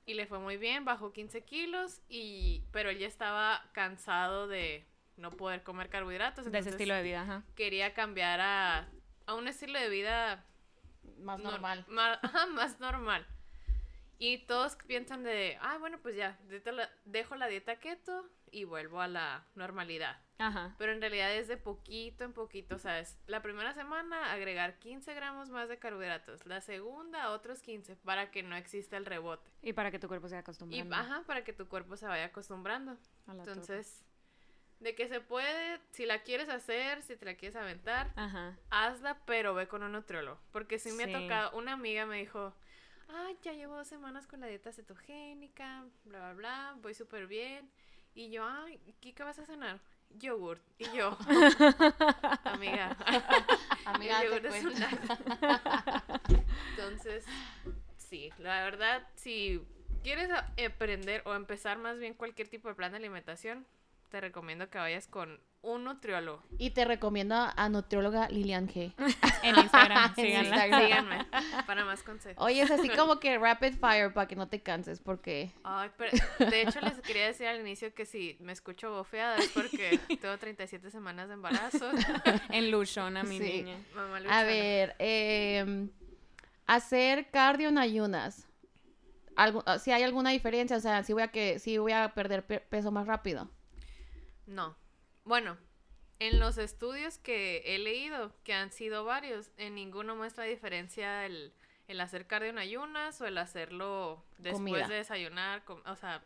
y le fue muy bien, bajó 15 kilos, y, pero él ya estaba cansado de no poder comer carbohidratos. De ese estilo de vida, ajá. Quería cambiar a, a un estilo de vida Más nor- normal. ajá, más normal. Y todos piensan de, ah, bueno, pues ya, dejo la, dejo la dieta keto y vuelvo a la normalidad. Ajá. Pero en realidad es de poquito en poquito, o sea, es la primera semana agregar 15 gramos más de carbohidratos, la segunda otros 15 para que no exista el rebote. Y para que tu cuerpo se Y acostumbre. ajá, para que tu cuerpo se vaya acostumbrando. a la Entonces, de que se puede, si la quieres hacer, si te la quieres aventar. Ajá. hazla, pero ve con un nutriólogo. Porque si me Sí. ha tocado, una amiga me dijo, ay, ya llevo dos semanas con la dieta cetogénica, bla, bla, bla, voy súper bien. Y yo, ay, ¿qué, qué vas a cenar? Yogurt. Y yo, amiga, Amiga, el date yogur es un cuenta. nada. Entonces, sí, la verdad, si quieres aprender o empezar más bien cualquier tipo de plan de alimentación, te recomiendo que vayas con un nutriólogo. Y te recomiendo a nutrióloga Lilian G. En Instagram, En síganla. Instagram. Síganme para más consejos. Oye, es así como que rapid fire para que no te canses, porque Ay, pero de hecho les quería decir al inicio que si me escucho bofeada es porque tengo 37 semanas de embarazo. En Lushona, mi Sí. niña. Mamá A luchona. ver, em, hacer cardio en ayunas. Algu- ah, si hay alguna diferencia, o sea, si voy a que si voy a perder pe- peso más rápido. No. Bueno, en los estudios que he leído, que han sido varios, en ninguno muestra diferencia el, el hacer cardio en ayunas o el hacerlo después Comida. de desayunar. o sea,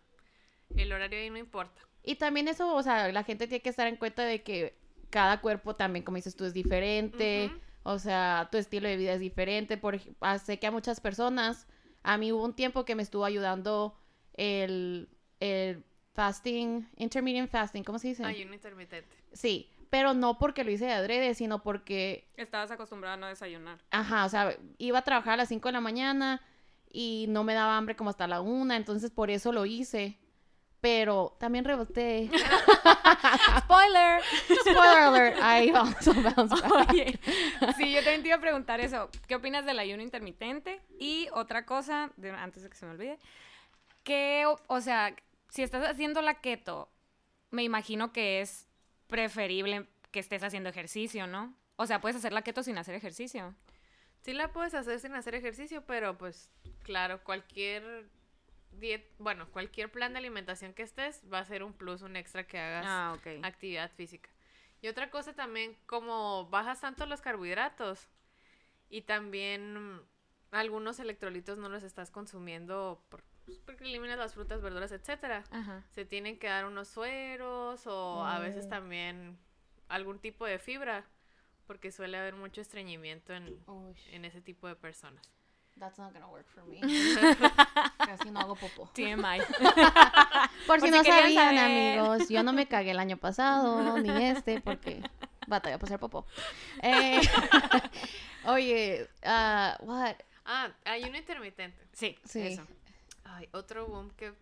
el horario ahí no importa. Y también eso, o sea, la gente tiene que estar en cuenta de que cada cuerpo también, como dices tú, es diferente. O sea, tu estilo de vida es diferente. Por, ah, sé que a muchas personas, a mí hubo un tiempo que me estuvo ayudando el, el fasting, intermittent fasting, ¿cómo se dice? Ayuno intermitente. Sí, pero no porque lo hice de adrede, sino porque Estabas acostumbrada a no desayunar. Ajá, o sea, iba a trabajar a las 5 de la mañana y no me daba hambre como hasta la una, entonces por eso lo hice. Pero también reboté. ¡Spoiler! Spoiler alert. Ahí vamos a bounce back. Oye, sí, yo también te iba a preguntar eso. ¿Qué opinas del ayuno intermitente? Y otra cosa, de- antes de que se me olvide, que, o, o sea, si estás haciendo la keto, me imagino que es preferible que estés haciendo ejercicio, ¿no? O sea, puedes hacer la keto sin hacer ejercicio. Sí la puedes hacer sin hacer ejercicio, pero pues claro, cualquier diet, bueno, cualquier plan de alimentación que estés va a ser un plus, un extra que hagas Ah, actividad física. Y otra cosa también, como bajas tanto los carbohidratos y también algunos electrolitos no los estás consumiendo por- pues, porque eliminas las frutas, verduras, etcétera. Ajá. Se tienen que dar unos sueros o a veces Mm. también algún tipo de fibra porque suele haber mucho estreñimiento en, Uy, en ese tipo de personas. that's not gonna work for me. Casi no hago popó. TMI. Por si si no sabían, saber. amigos, yo no me cagué el año pasado, ni este, porque batalla por ser popó. Eh, oye, ah, what? Ah, ayuno intermitente. Sí, Sí. eso. Ay, otro boom que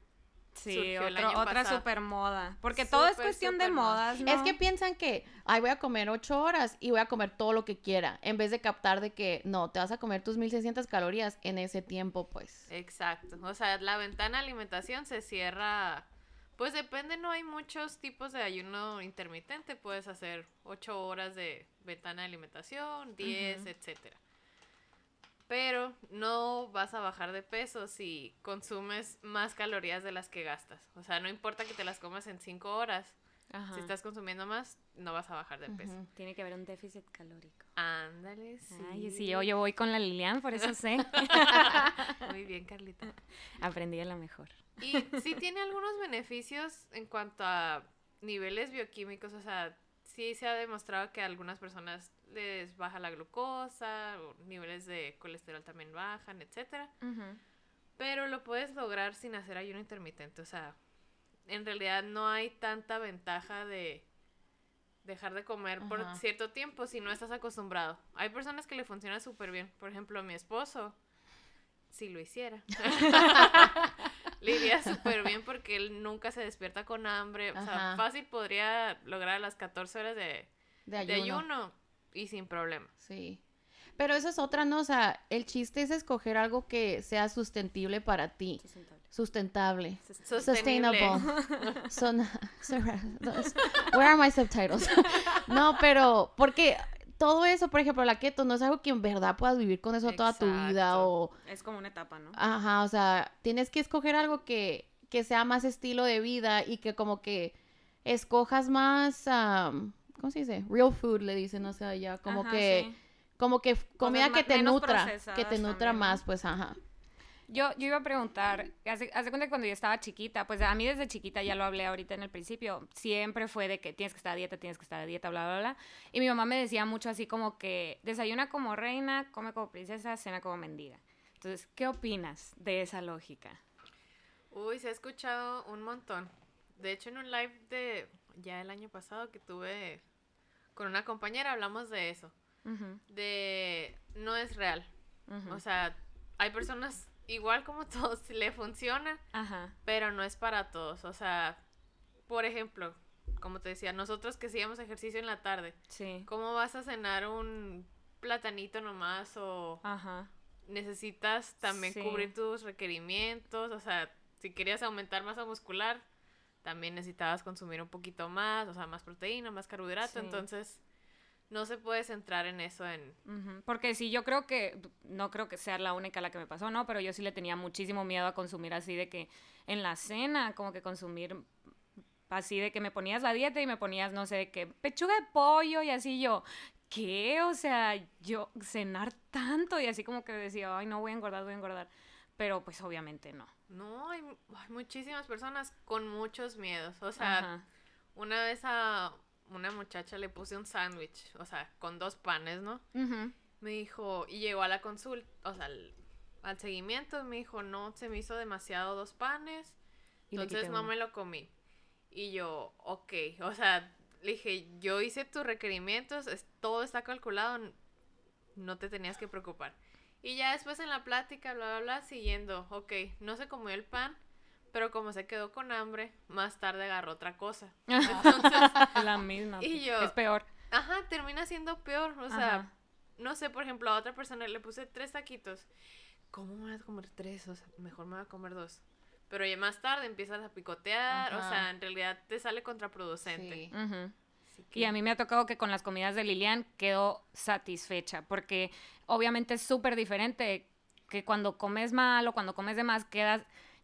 Sí, surgió el otro- año otra pasado. super moda. Porque todo es cuestión de modas, ¿no? Es que piensan que, ay, voy a comer ocho horas y voy a comer todo lo que quiera, en vez de captar de que, no, te vas a comer tus 1600 calorías en ese tiempo, pues. Exacto. O sea, la ventana de alimentación se cierra. Pues depende, no hay muchos tipos de ayuno intermitente. Puedes hacer 8 horas de ventana de alimentación, 10, Ujú. etcétera. Pero no vas a bajar de peso si consumes más calorías de las que gastas. O sea, no importa que te las comas en 5 horas. Ajá. Si estás consumiendo más, no vas a bajar de peso. Tiene que haber un déficit calórico. Ándale, sí. Ay, sí, yo, yo voy con la Lilian, por eso sé. Muy bien, Carlita. Aprendí a la mejor. Y sí tiene algunos beneficios en cuanto a niveles bioquímicos, o sea, sí se ha demostrado que a algunas personas les baja la glucosa, o niveles de colesterol también bajan, etcétera. Pero lo puedes lograr sin hacer ayuno intermitente, o sea, en realidad no hay tanta ventaja de dejar de comer por cierto tiempo si no estás acostumbrado. Hay personas que le funciona súper bien, por ejemplo, mi esposo, si lo hiciera. Le iría súper bien porque él nunca se despierta con hambre. O sea, Ajá. fácil podría lograr las 14 horas de, De de ayuno. y sin problema. Sí. Pero eso es otra, ¿no? O sea, el chiste es escoger algo que sea sustentable para ti. Sustentable. Sostenible. Sustainable. Son, where are my subtitles? no, pero porque todo eso, por ejemplo, la keto no es algo que en verdad puedas vivir con eso toda tu vida o Es como una etapa, ¿no? Ajá, o sea, tienes que escoger algo que, que sea más estilo de vida y que como que escojas más, am, ¿cómo se dice? Real food, le dicen, o sea, ya como Ajá, que, sí. como que comida que te nutra, que te nutra más, pues, ajá. Yo, yo iba a preguntar, hace, hace cuenta que cuando yo estaba chiquita, pues a mí desde chiquita, ya lo hablé ahorita en el principio, siempre fue de que tienes que estar a dieta, tienes que estar a dieta, bla, bla, bla. Y mi mamá me decía mucho así como que desayuna como reina, come como princesa, cena como mendiga. Entonces, ¿qué opinas de esa lógica? Uy, se ha escuchado un montón. De hecho, en un live de ya el año pasado que tuve con una compañera hablamos de eso. Ujú, De no es real. ujú. O sea, hay personas igual como todos le funciona, Ajá, pero no es para todos. O sea, por ejemplo, como te decía, nosotros que hacíamos ejercicio en la tarde, sí. ¿cómo vas a cenar un platanito nomás o Ajá, necesitas también Sí. cubrir tus requerimientos? O sea, si querías aumentar masa muscular, también necesitabas consumir un poquito más, o sea, más proteína, más carbohidrato, Sí. entonces no se puede centrar en eso en Porque sí, yo creo que, no creo que sea la única la que me pasó, ¿no? Pero yo sí le tenía muchísimo miedo a consumir así de que en la cena, como que consumir así de que me ponías la dieta y me ponías, no sé, de que pechuga de pollo y así yo, ¿qué? O sea, yo cenar tanto y así como que decía, ay, no voy a engordar, voy a engordar. Pero pues obviamente no. No, hay, hay muchísimas personas con muchos miedos. O sea, Ajá. una vez a una muchacha le puse un sándwich, o sea, con dos panes, ¿no? Ujú. Me dijo, y llegó a la consulta, o sea, al, al seguimiento, me dijo, no, se me hizo demasiado dos panes, Y entonces no uno. me lo comí. Y yo, ok, o sea, le dije, yo hice tus requerimientos, es- todo está calculado, no te tenías que preocupar. Y ya después en la plática, bla, bla, bla, siguiendo, ok, no se comió el pan, pero como se quedó con hambre, más tarde agarró otra cosa. Entonces, La misma. Y yo- Es peor. ajá, termina siendo peor, o sea, Ajá. no sé, por ejemplo, a otra persona le puse tres taquitos. ¿Cómo me voy a comer tres? O sea, mejor me voy a comer dos. Pero ya más tarde empiezas a picotear, o sea, en realidad te sale contraproducente. Sí. Que- Y a mí me ha tocado que con las comidas de Lilian quedo satisfecha, porque obviamente es súper diferente que cuando comes mal o cuando comes de más quedas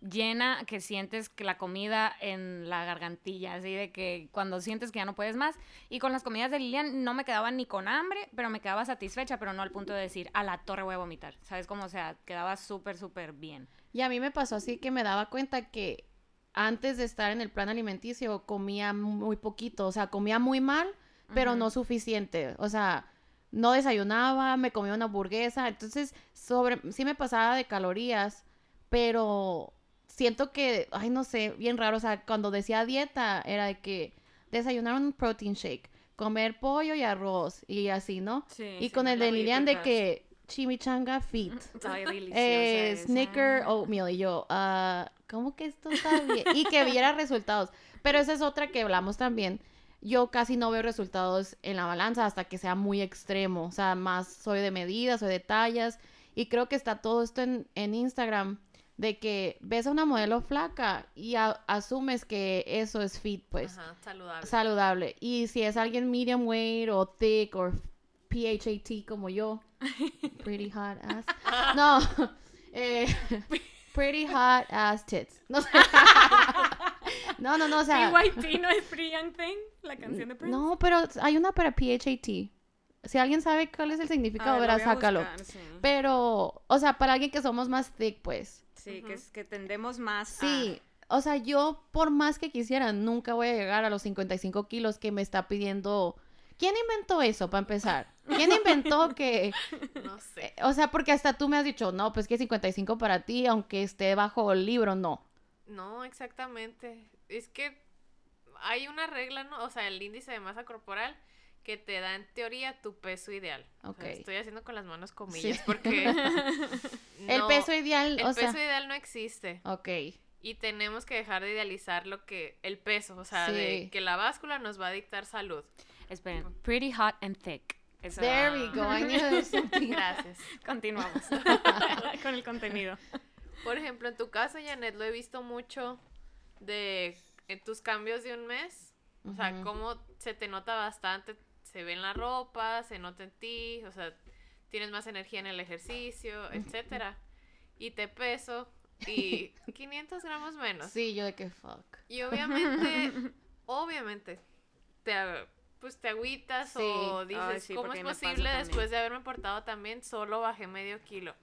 llena, que sientes que la comida en la gargantilla, así de que cuando sientes que ya no puedes más. Y con las comidas de Lilian no me quedaba ni con hambre, pero me quedaba satisfecha, pero no al punto de decir, a la torre voy a vomitar. ¿Sabes cómo? O sea, quedaba súper, súper bien. Y a mí me pasó así que me daba cuenta que antes de estar en el plan alimenticio comía muy poquito, o sea, comía muy mal, pero no suficiente, o sea, no desayunaba, me comía una hamburguesa, entonces sobre sí me pasaba de calorías, pero siento que, ay, no sé, bien raro, o sea, cuando decía dieta era de que desayunar un protein shake, comer pollo y arroz y así, ¿no? Sí, y con el de Lilian de que chimichanga fit. Eh, Snicker oatmeal. Y yo, ah, ¿cómo que esto está bien? Y que viera resultados. Pero esa es otra que hablamos también. Yo casi no veo resultados en la balanza hasta que sea muy extremo. O sea, más soy de medidas, soy de tallas. Y creo que está todo esto en, en Instagram. De que ves a una modelo flaca y a- asumes que eso es fit, pues Ajá, saludable. saludable. Y si es alguien medium weight o thick o PHAT como yo. Pretty hot ass. No. eh, pretty hot ass tits. No sé. No, no, no, o sea. PYT no es Free Young Thing, la canción de Prince. No, pero hay una para PHAT. Si alguien sabe cuál es el significado, A ver, verá, sácalo. buscar, sí. Pero, o sea, para alguien que somos más thick, pues. Sí, que, es, que tendemos más a- Sí. O sea, yo, por más que quisiera, nunca voy a llegar a los 55 kilos que me está pidiendo. ¿Quién inventó eso, para empezar? ¿Quién inventó que.? No sé. eh, O sea, porque hasta tú me has dicho, no, pues que 55 para ti, aunque esté bajo el libro, no. No, exactamente. Es que hay una regla, ¿no? O sea, el índice de masa corporal que te da en teoría tu peso ideal. O sea, Ok. estoy haciendo con las manos comillas Sí. porque el peso ideal, el o sea. peso ideal no existe Ok. y tenemos que dejar de idealizar lo que el peso, o sea, de que la báscula nos va a dictar salud. Esperen, Pretty Hot and Thick. Eso- There we go. I knew. Gracias. Continuamos con el contenido. Por ejemplo, en tu caso, Janet, lo he visto mucho de en tus cambios de un mes. O sea, cómo se te nota bastante, se ve en la ropa, se nota en ti, o sea, tienes más energía en el ejercicio, etcétera. Y te peso y 500 gramos menos. Sí, yo de que fuck. Y obviamente, obviamente, te, pues te agüitas Sí. o dices, Ay, sí, ¿cómo es posible después de haberme portado también? Solo bajé medio kilo.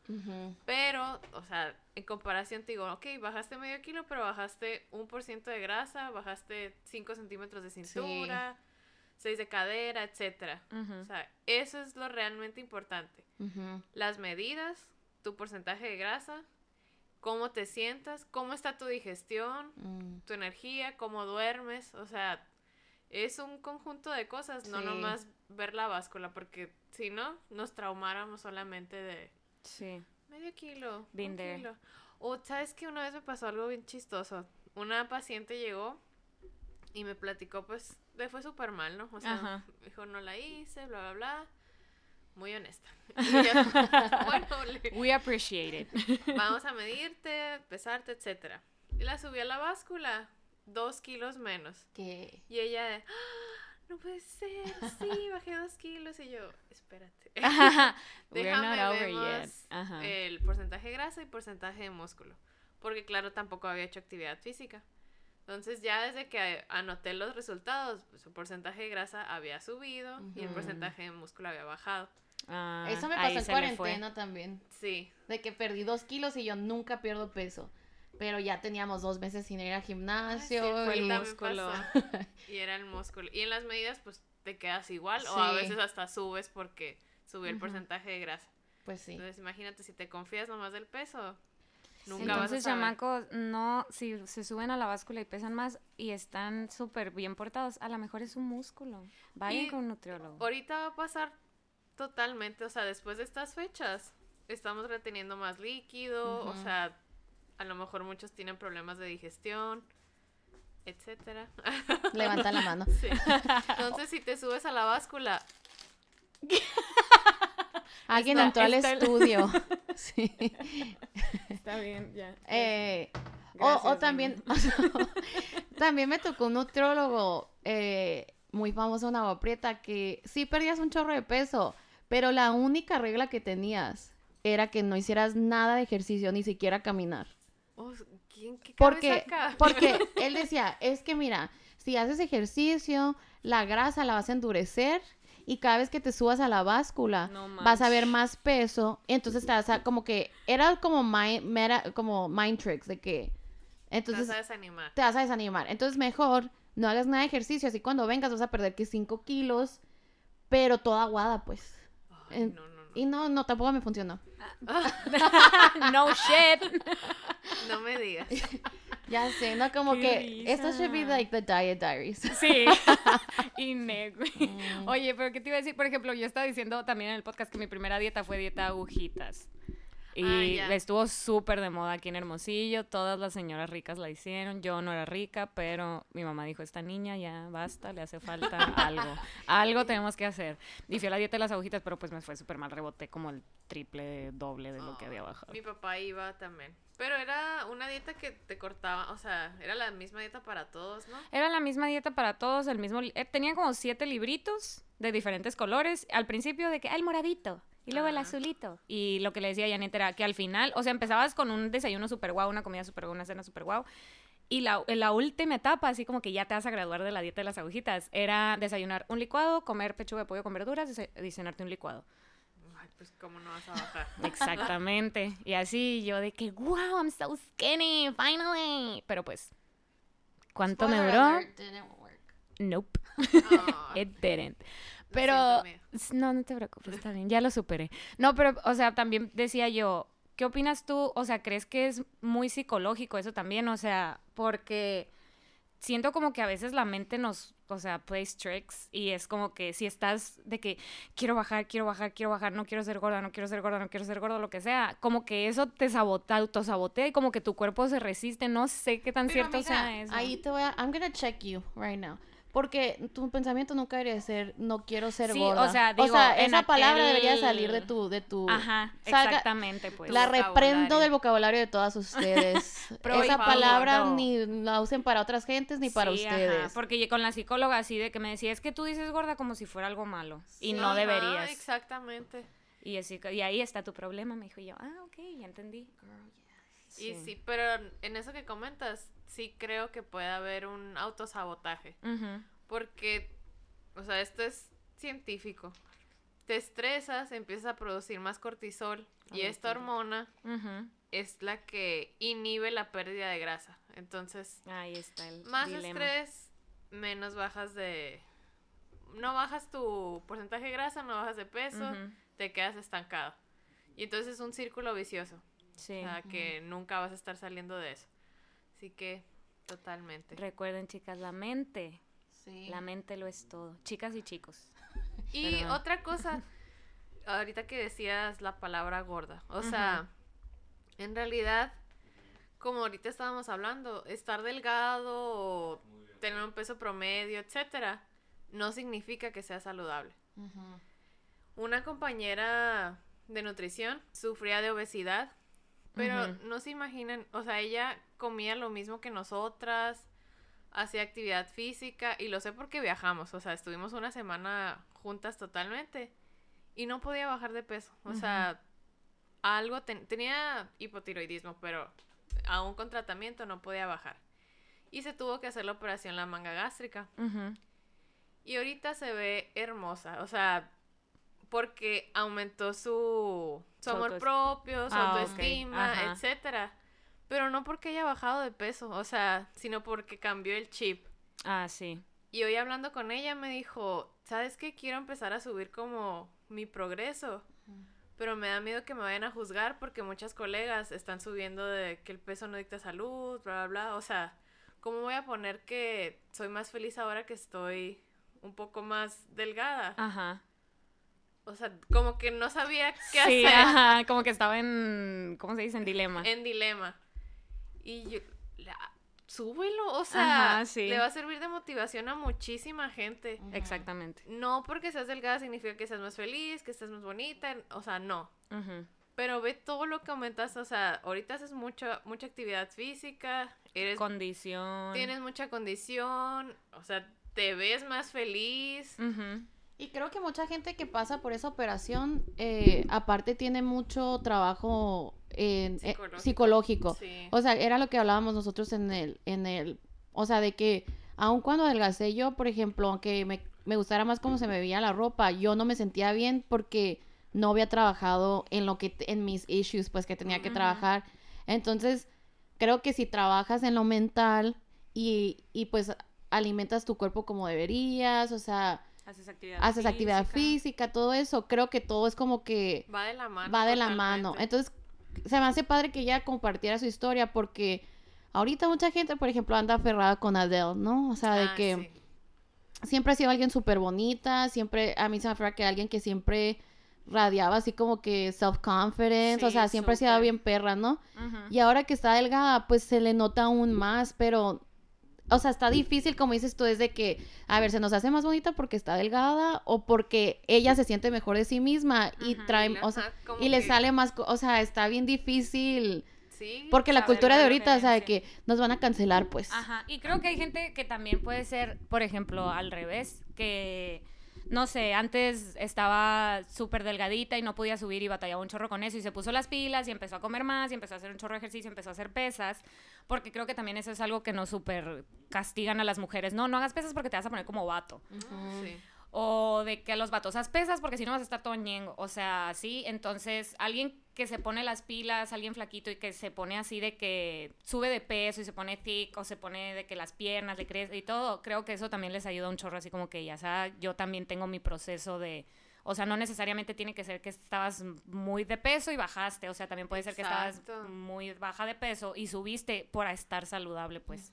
Pero, o sea, en comparación te digo, ok, bajaste medio kilo, pero bajaste un por ciento de grasa, bajaste 5 centímetros de cintura, 6 de cadera, etcétera. Ujú. O sea, eso es lo realmente importante. Ujú. Las medidas, tu porcentaje de grasa, cómo te sientas, cómo está tu digestión, Mm. tu energía, cómo duermes, o sea, es un conjunto de cosas, no Sí. nomás ver la báscula, porque si no, nos traumáramos solamente de Sí. medio kilo, Been un there. kilo. O sabes que una vez me pasó algo bien chistoso. Una paciente llegó y me platicó, pues, le fue súper mal, ¿no? O sea, Ajá. dijo, no la hice, bla, bla, bla. Muy honesta. Y yo, bueno, le- We appreciate it. vamos a medirte, pesarte, etcétera. Y la subí a la báscula, dos kilos menos. Que. Y ella "Ah, no puede ser, sí, bajé dos kilos. Y yo, espérate. Déjame not over vemos yet. Ajá. el porcentaje de grasa y porcentaje de músculo. Porque claro, tampoco había hecho actividad física. Entonces ya desde que anoté los resultados, pues, su porcentaje de grasa había subido y el porcentaje de músculo había bajado. Ah, Eso me pasó en cuarentena también. Sí, De que perdí dos kilos y yo nunca pierdo peso. Pero ya teníamos dos meses sin ir al gimnasio. sí, fue y- el músculo. Y era el músculo. Y en las medidas, pues te quedas igual o a Sí. veces hasta subes porque subió el porcentaje de grasa. Pues sí. Entonces imagínate si te confías nomás del peso. Nunca Entonces, vas a chamacos, no, si se suben a la báscula y pesan más y están súper bien portados, a lo mejor es un músculo. Vayan Y con un nutriólogo. Ahorita va a pasar totalmente, o sea, después de estas fechas, estamos reteniendo más líquido, o sea, a lo mejor muchos tienen problemas de digestión, etcétera. Levanta la mano. Sí. Entonces, si te subes a la báscula, Alguien Está- entró al el- estudio. sí. Está bien, ya. Eh, o- Gracias, o, también, también me tocó un nutriólogo eh, muy famoso en Agua Prieta que sí perdías un chorro de peso, pero la única regla que tenías era que no hicieras nada de ejercicio, ni siquiera caminar. oh, ¿quién qué Porque, acá? porque él decía, es que mira, si haces ejercicio, la grasa la vas a endurecer y cada vez que te subas a la báscula No vas a ver más peso, entonces te vas a como que era como mind, como mind tricks de que Te entonces vas a desanimar. te vas a desanimar. Entonces mejor no hagas nada de ejercicio, así cuando vengas vas a perder que 5 kilos, pero toda aguada pues. Ay, en- no, no, no. Y no, no, tampoco me funcionó. no shit. No me digas. Ya sé, no como Qué que esto should be like the diet diaries. Sí. y ne- güey. Mm. Oye, pero ¿qué te iba a decir? Por ejemplo, yo estaba diciendo también en el podcast que mi primera dieta fue dieta agujitas. Y Ah, ya. estuvo súper de moda aquí en Hermosillo. Todas las señoras ricas la hicieron. Yo no era rica, pero mi mamá dijo, esta niña ya basta, le hace falta algo. Algo tenemos que hacer. Y fui a la dieta de las agujitas, pero pues me fue súper mal. Reboté como el triple, doble de lo que había Ay, bajado. Mi papá iba también. Pero era una dieta que te cortaba, o sea, era la misma dieta para todos, ¿no? Era la misma dieta para todos, el mismo... eh, Tenía como siete libritos de diferentes colores. Al principio de que, ah, el moradito. Y luego el azulito. Y lo que le decía a Janet era que al final, o sea, empezabas con un desayuno super guau, una comida super guau, una cena super guau. Y la, en la última etapa, así como que ya te vas a graduar de la dieta de las agujitas, era desayunar un licuado, comer pechuga de pollo con verduras, desa- adicionarte un licuado. Ay, pues cómo no vas a bajar. Exactamente. y así yo de que, wow, I'm so skinny, finally. Pero pues, ¿cuánto me duró? alert, didn't work. Nope. Ah, It didn't. Pero, siento, no, no te preocupes, está bien, ya lo superé. No, pero, o sea, también decía yo, ¿qué opinas tú? O sea, ¿crees que es muy psicológico eso también? O sea, porque siento como que a veces la mente nos, o sea, plays tricks y es como que si estás de que quiero bajar, quiero bajar, quiero bajar, no quiero ser gorda, no quiero ser gorda, no quiero ser gorda, lo que sea, como que eso te sabota, autosabotea y como que tu cuerpo se resiste, no sé qué tan Pero, cierto amiga, sea eso. Ahí te voy a. I'm gonna check you right now. Porque tu pensamiento nunca debería ser no quiero ser Sí, gorda. o sea, digo, en esa palabra debería salir de tu, de tu. Ajá, salga- exactamente, pues. La reprendo del vocabulario de todas ustedes. Esa palabra favor, no. ni la usen para otras gentes ni para ajá, ustedes. porque con la psicóloga así de que me decía, es que tú dices gorda como si fuera algo malo y no Ajá, deberías. Exactamente. Y, así, y ahí está tu problema, me dijo Y yo, ah, ok, ya entendí. Y sí, pero en eso que comentas, sí creo que puede haber un autosabotaje. Porque, o sea, esto es científico. Te estresas, empiezas a producir más cortisol y esta hormona es la que inhibe la pérdida de grasa. Entonces, Ahí está el más dilema. estrés, menos bajas de... No bajas tu porcentaje de grasa, no bajas de peso, te quedas estancado. Y entonces es un círculo vicioso. Sí. O sea, que nunca vas a estar saliendo de eso. Así que, totalmente. Recuerden, chicas, la mente, Sí. la mente lo es todo. Chicas y chicos. Y Perdón. otra cosa, ahorita que decías la palabra gorda, o sea, en realidad, como ahorita estábamos hablando, estar delgado o tener un peso promedio, etcétera, no significa que sea saludable. Una compañera de nutrición sufría de obesidad, pero no se imaginan, o sea, ella comía lo mismo que nosotras, hacía actividad física y lo sé porque viajamos, o sea, estuvimos una semana juntas totalmente y no podía bajar de peso, o sea, algo ten- tenía hipotiroidismo, pero aún con tratamiento no podía bajar. Y se tuvo que hacer la operación la manga gástrica. Y ahorita se ve hermosa, o sea, porque aumentó su, su amor propio, su Ah, autoestima, ajá. etcétera. Pero no porque haya bajado de peso, o sea, sino porque cambió el chip. Ah, sí. Y hoy hablando con ella me dijo, ¿sabes qué? Quiero empezar a subir como mi progreso. Pero me da miedo que me vayan a juzgar porque muchas colegas están subiendo de que el peso no dicta salud, bla, bla, bla. O sea, ¿cómo voy a poner que soy más feliz ahora que estoy un poco más delgada? Ajá. O sea, como que no sabía qué Sí, hacer ajá, como que estaba en, ¿cómo se dice? En dilema. en dilema. Y yo, la- súbelo, o sea, Ajá, sí. le va a servir de motivación a muchísima gente. Exactamente. No porque seas delgada significa que seas más feliz, que estés más bonita, o sea, no. Pero ve todo lo que aumentas, o sea, ahorita haces mucho, mucha actividad física, eres, Condición. tienes mucha condición, o sea, te ves más feliz. Ujú. Y creo que mucha gente que pasa por esa operación, eh, aparte tiene mucho trabajo en- eh, Psicológico. psicológico. Sí. O sea, era lo que hablábamos nosotros en el, en el, o sea, de que aun cuando adelgacé yo, por ejemplo, aunque me, me gustara más cómo se me veía la ropa, yo no me sentía bien porque no había trabajado en lo que, en mis issues, pues que tenía que trabajar. Entonces, creo que si trabajas en lo mental y, y pues alimentas tu cuerpo como deberías, o sea, Haces actividad haces actividad física, todo eso, creo que todo es como que Va de la mano. va de la mano. Entonces, se me hace padre que ella compartiera su historia porque ahorita mucha gente, por ejemplo, anda aferrada con Adele, ¿no? O sea, de Ah, que sí. siempre ha sido alguien súper bonita, siempre, a mí se me aferra que alguien que siempre radiaba así como que self-confidence, o sea, siempre ha sido bien perra, ¿no? Y ahora que está delgada, pues se le nota aún más, pero, o sea, está difícil, como dices tú, es de que, a ver, se nos hace más bonita porque está delgada o porque ella se siente mejor de sí misma y Ajá, trae, le- o sea, y le que- sale más, o sea, está bien difícil Sí. Porque la cultura de ahorita, o sea, de que nos van a cancelar, pues. Ajá, y creo que hay gente que también puede ser, por ejemplo, al revés, que, no sé, antes estaba súper delgadita y no podía subir y batallaba un chorro con eso y se puso las pilas y empezó a comer más y empezó a hacer un chorro de ejercicio, empezó a hacer pesas, porque creo que también eso es algo que nos súper castigan a las mujeres. No, no hagas pesas porque te vas a poner como vato. Sí. O de que a los vatos haz pesas porque si no vas a estar todo ñengo. O sea, sí. Entonces, alguien que se pone las pilas, alguien flaquito y que se pone así de que sube de peso y se pone thick o se pone de que las piernas le crecen y todo, creo que eso también les ayuda un chorro. Así como que ya sea, yo también tengo mi proceso de. O sea, no necesariamente tiene que ser que estabas muy de peso y bajaste. O sea, también puede ser que estabas muy baja de peso y subiste por estar saludable, pues.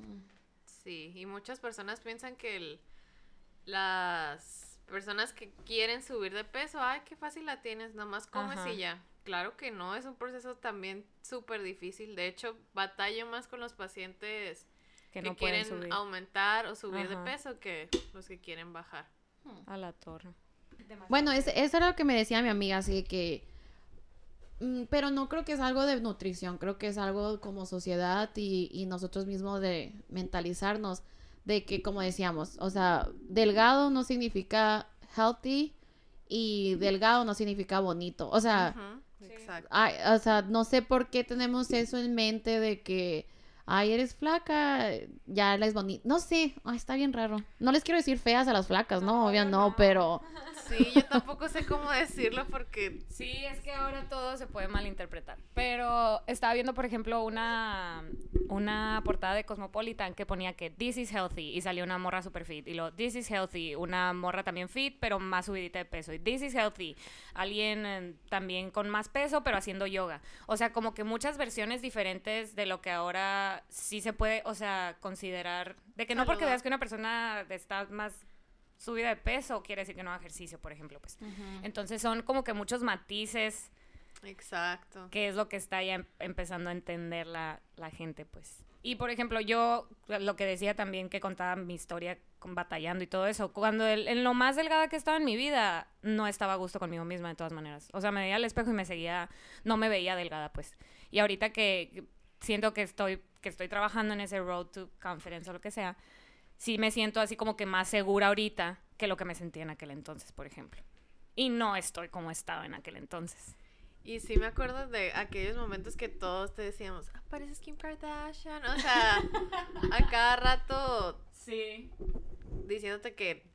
Sí, y muchas personas piensan que el- las personas que quieren subir de peso, ay, qué fácil la tienes, nomás comes Ajá. y ya. Claro que no, es un proceso también súper difícil. De hecho, batallo más con los pacientes Que que, no quieren subir aumentar o subir Ajá. de peso que los que quieren bajar. a la torre. Bueno, es- eso era lo que me decía mi amiga, así de que... mm, Pero no creo que es algo de nutrición, creo que es algo como sociedad y, y nosotros mismos de mentalizarnos de que, como decíamos, o sea, delgado no significa healthy y delgado no significa bonito. O sea, Sí. Ay, o sea, no sé por qué tenemos eso en mente de que, ay, eres flaca, ya eres bonita. No sé, ay, está bien raro. No les quiero decir feas a las flacas, ¿no? No, Obvio no, no. pero... Sí, yo tampoco sé cómo decirlo porque Sí, es que ahora todo se puede malinterpretar. Pero estaba viendo, por ejemplo, una, una portada de Cosmopolitan que ponía que This is healthy y salió una morra super fit. Y lo This is healthy, una morra también fit, pero más subidita de peso. Y This is healthy, alguien eh, también con más peso, pero haciendo yoga. O sea, como que muchas versiones diferentes de lo que ahora sí se puede, o sea, considerar. De que no porque veas que una persona está más subida de peso quiere decir que no haga ejercicio, por ejemplo, pues. Entonces son como que muchos matices, exacto. que es lo que está ya em- empezando a entender la, la gente, pues. Y por ejemplo, yo lo que decía también que contaba mi historia con batallando y todo eso, cuando el- en lo más delgada que estaba en mi vida, no estaba a gusto conmigo misma de todas maneras. O sea, me veía al espejo y me seguía, no me veía delgada, pues. Y ahorita que siento que estoy, que estoy trabajando en ese road to confidence o lo que sea, sí me siento así como que más segura ahorita que lo que me sentía en aquel entonces, por ejemplo. Y no estoy como estaba en aquel entonces. Y sí me acuerdo de aquellos momentos que todos te decíamos, ah, pareces Kim Kardashian. O sea, a cada rato Sí. diciéndote que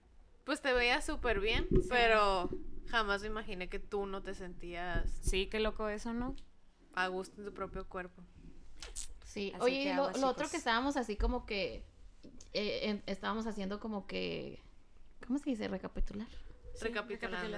pues te veías súper bien, pero jamás me imaginé que tú no te sentías Sí, qué loco eso, ¿no? a gusto en tu propio cuerpo. Sí, Así oye, que lo, lo otro que estábamos así como que eh, en- estábamos haciendo como que ¿cómo se dice? recapitular.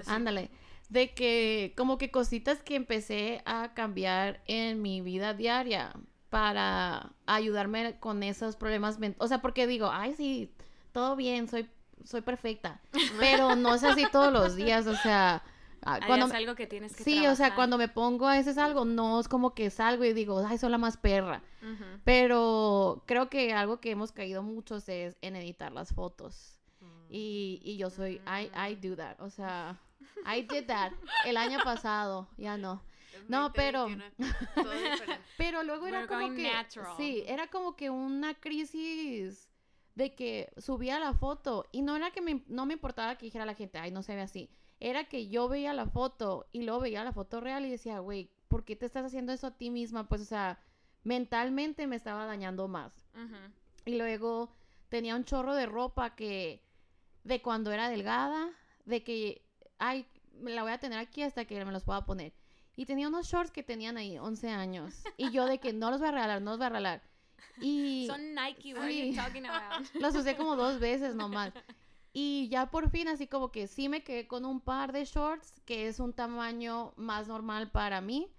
Sí. Ándale, de que como que cositas que empecé a cambiar en mi vida diaria para ayudarme con esos problemas, o sea, porque digo, ay, sí, todo bien, soy soy perfecta, pero no es así todos los días, o sea, cuando es algo que tienes que Sí, o sea, cuando me pongo a veces algo, no es como que salgo y digo, ay, soy la más perra. Pero creo que algo que hemos caído muchos es en editar las fotos. Mm. Y, y yo soy, I, I do that. O sea, I did that el año pasado, ya no. No, pero- 2021, todo diferente. Pero luego era We're como que, natural. sí, era como que una crisis de que subía la foto y no era que me, no me importaba que dijera la gente, ay, no se ve así. Era que yo veía la foto y luego veía la foto real y decía, güey, ¿por qué te estás haciendo eso a ti misma? Pues, o sea, mentalmente me estaba dañando más. Y luego tenía un chorro de ropa que, de cuando era delgada, de que, ay, me la voy a tener aquí hasta que me los pueda poner. Y tenía unos shorts que tenían ahí 11 años. Y yo de que no los voy a regalar, no los voy a regalar. Y Son Nike, what are Sí. you talking about? los usé como dos veces nomás. Y ya por fin, así como que sí me quedé con un par de shorts, que es un tamaño más normal para mí.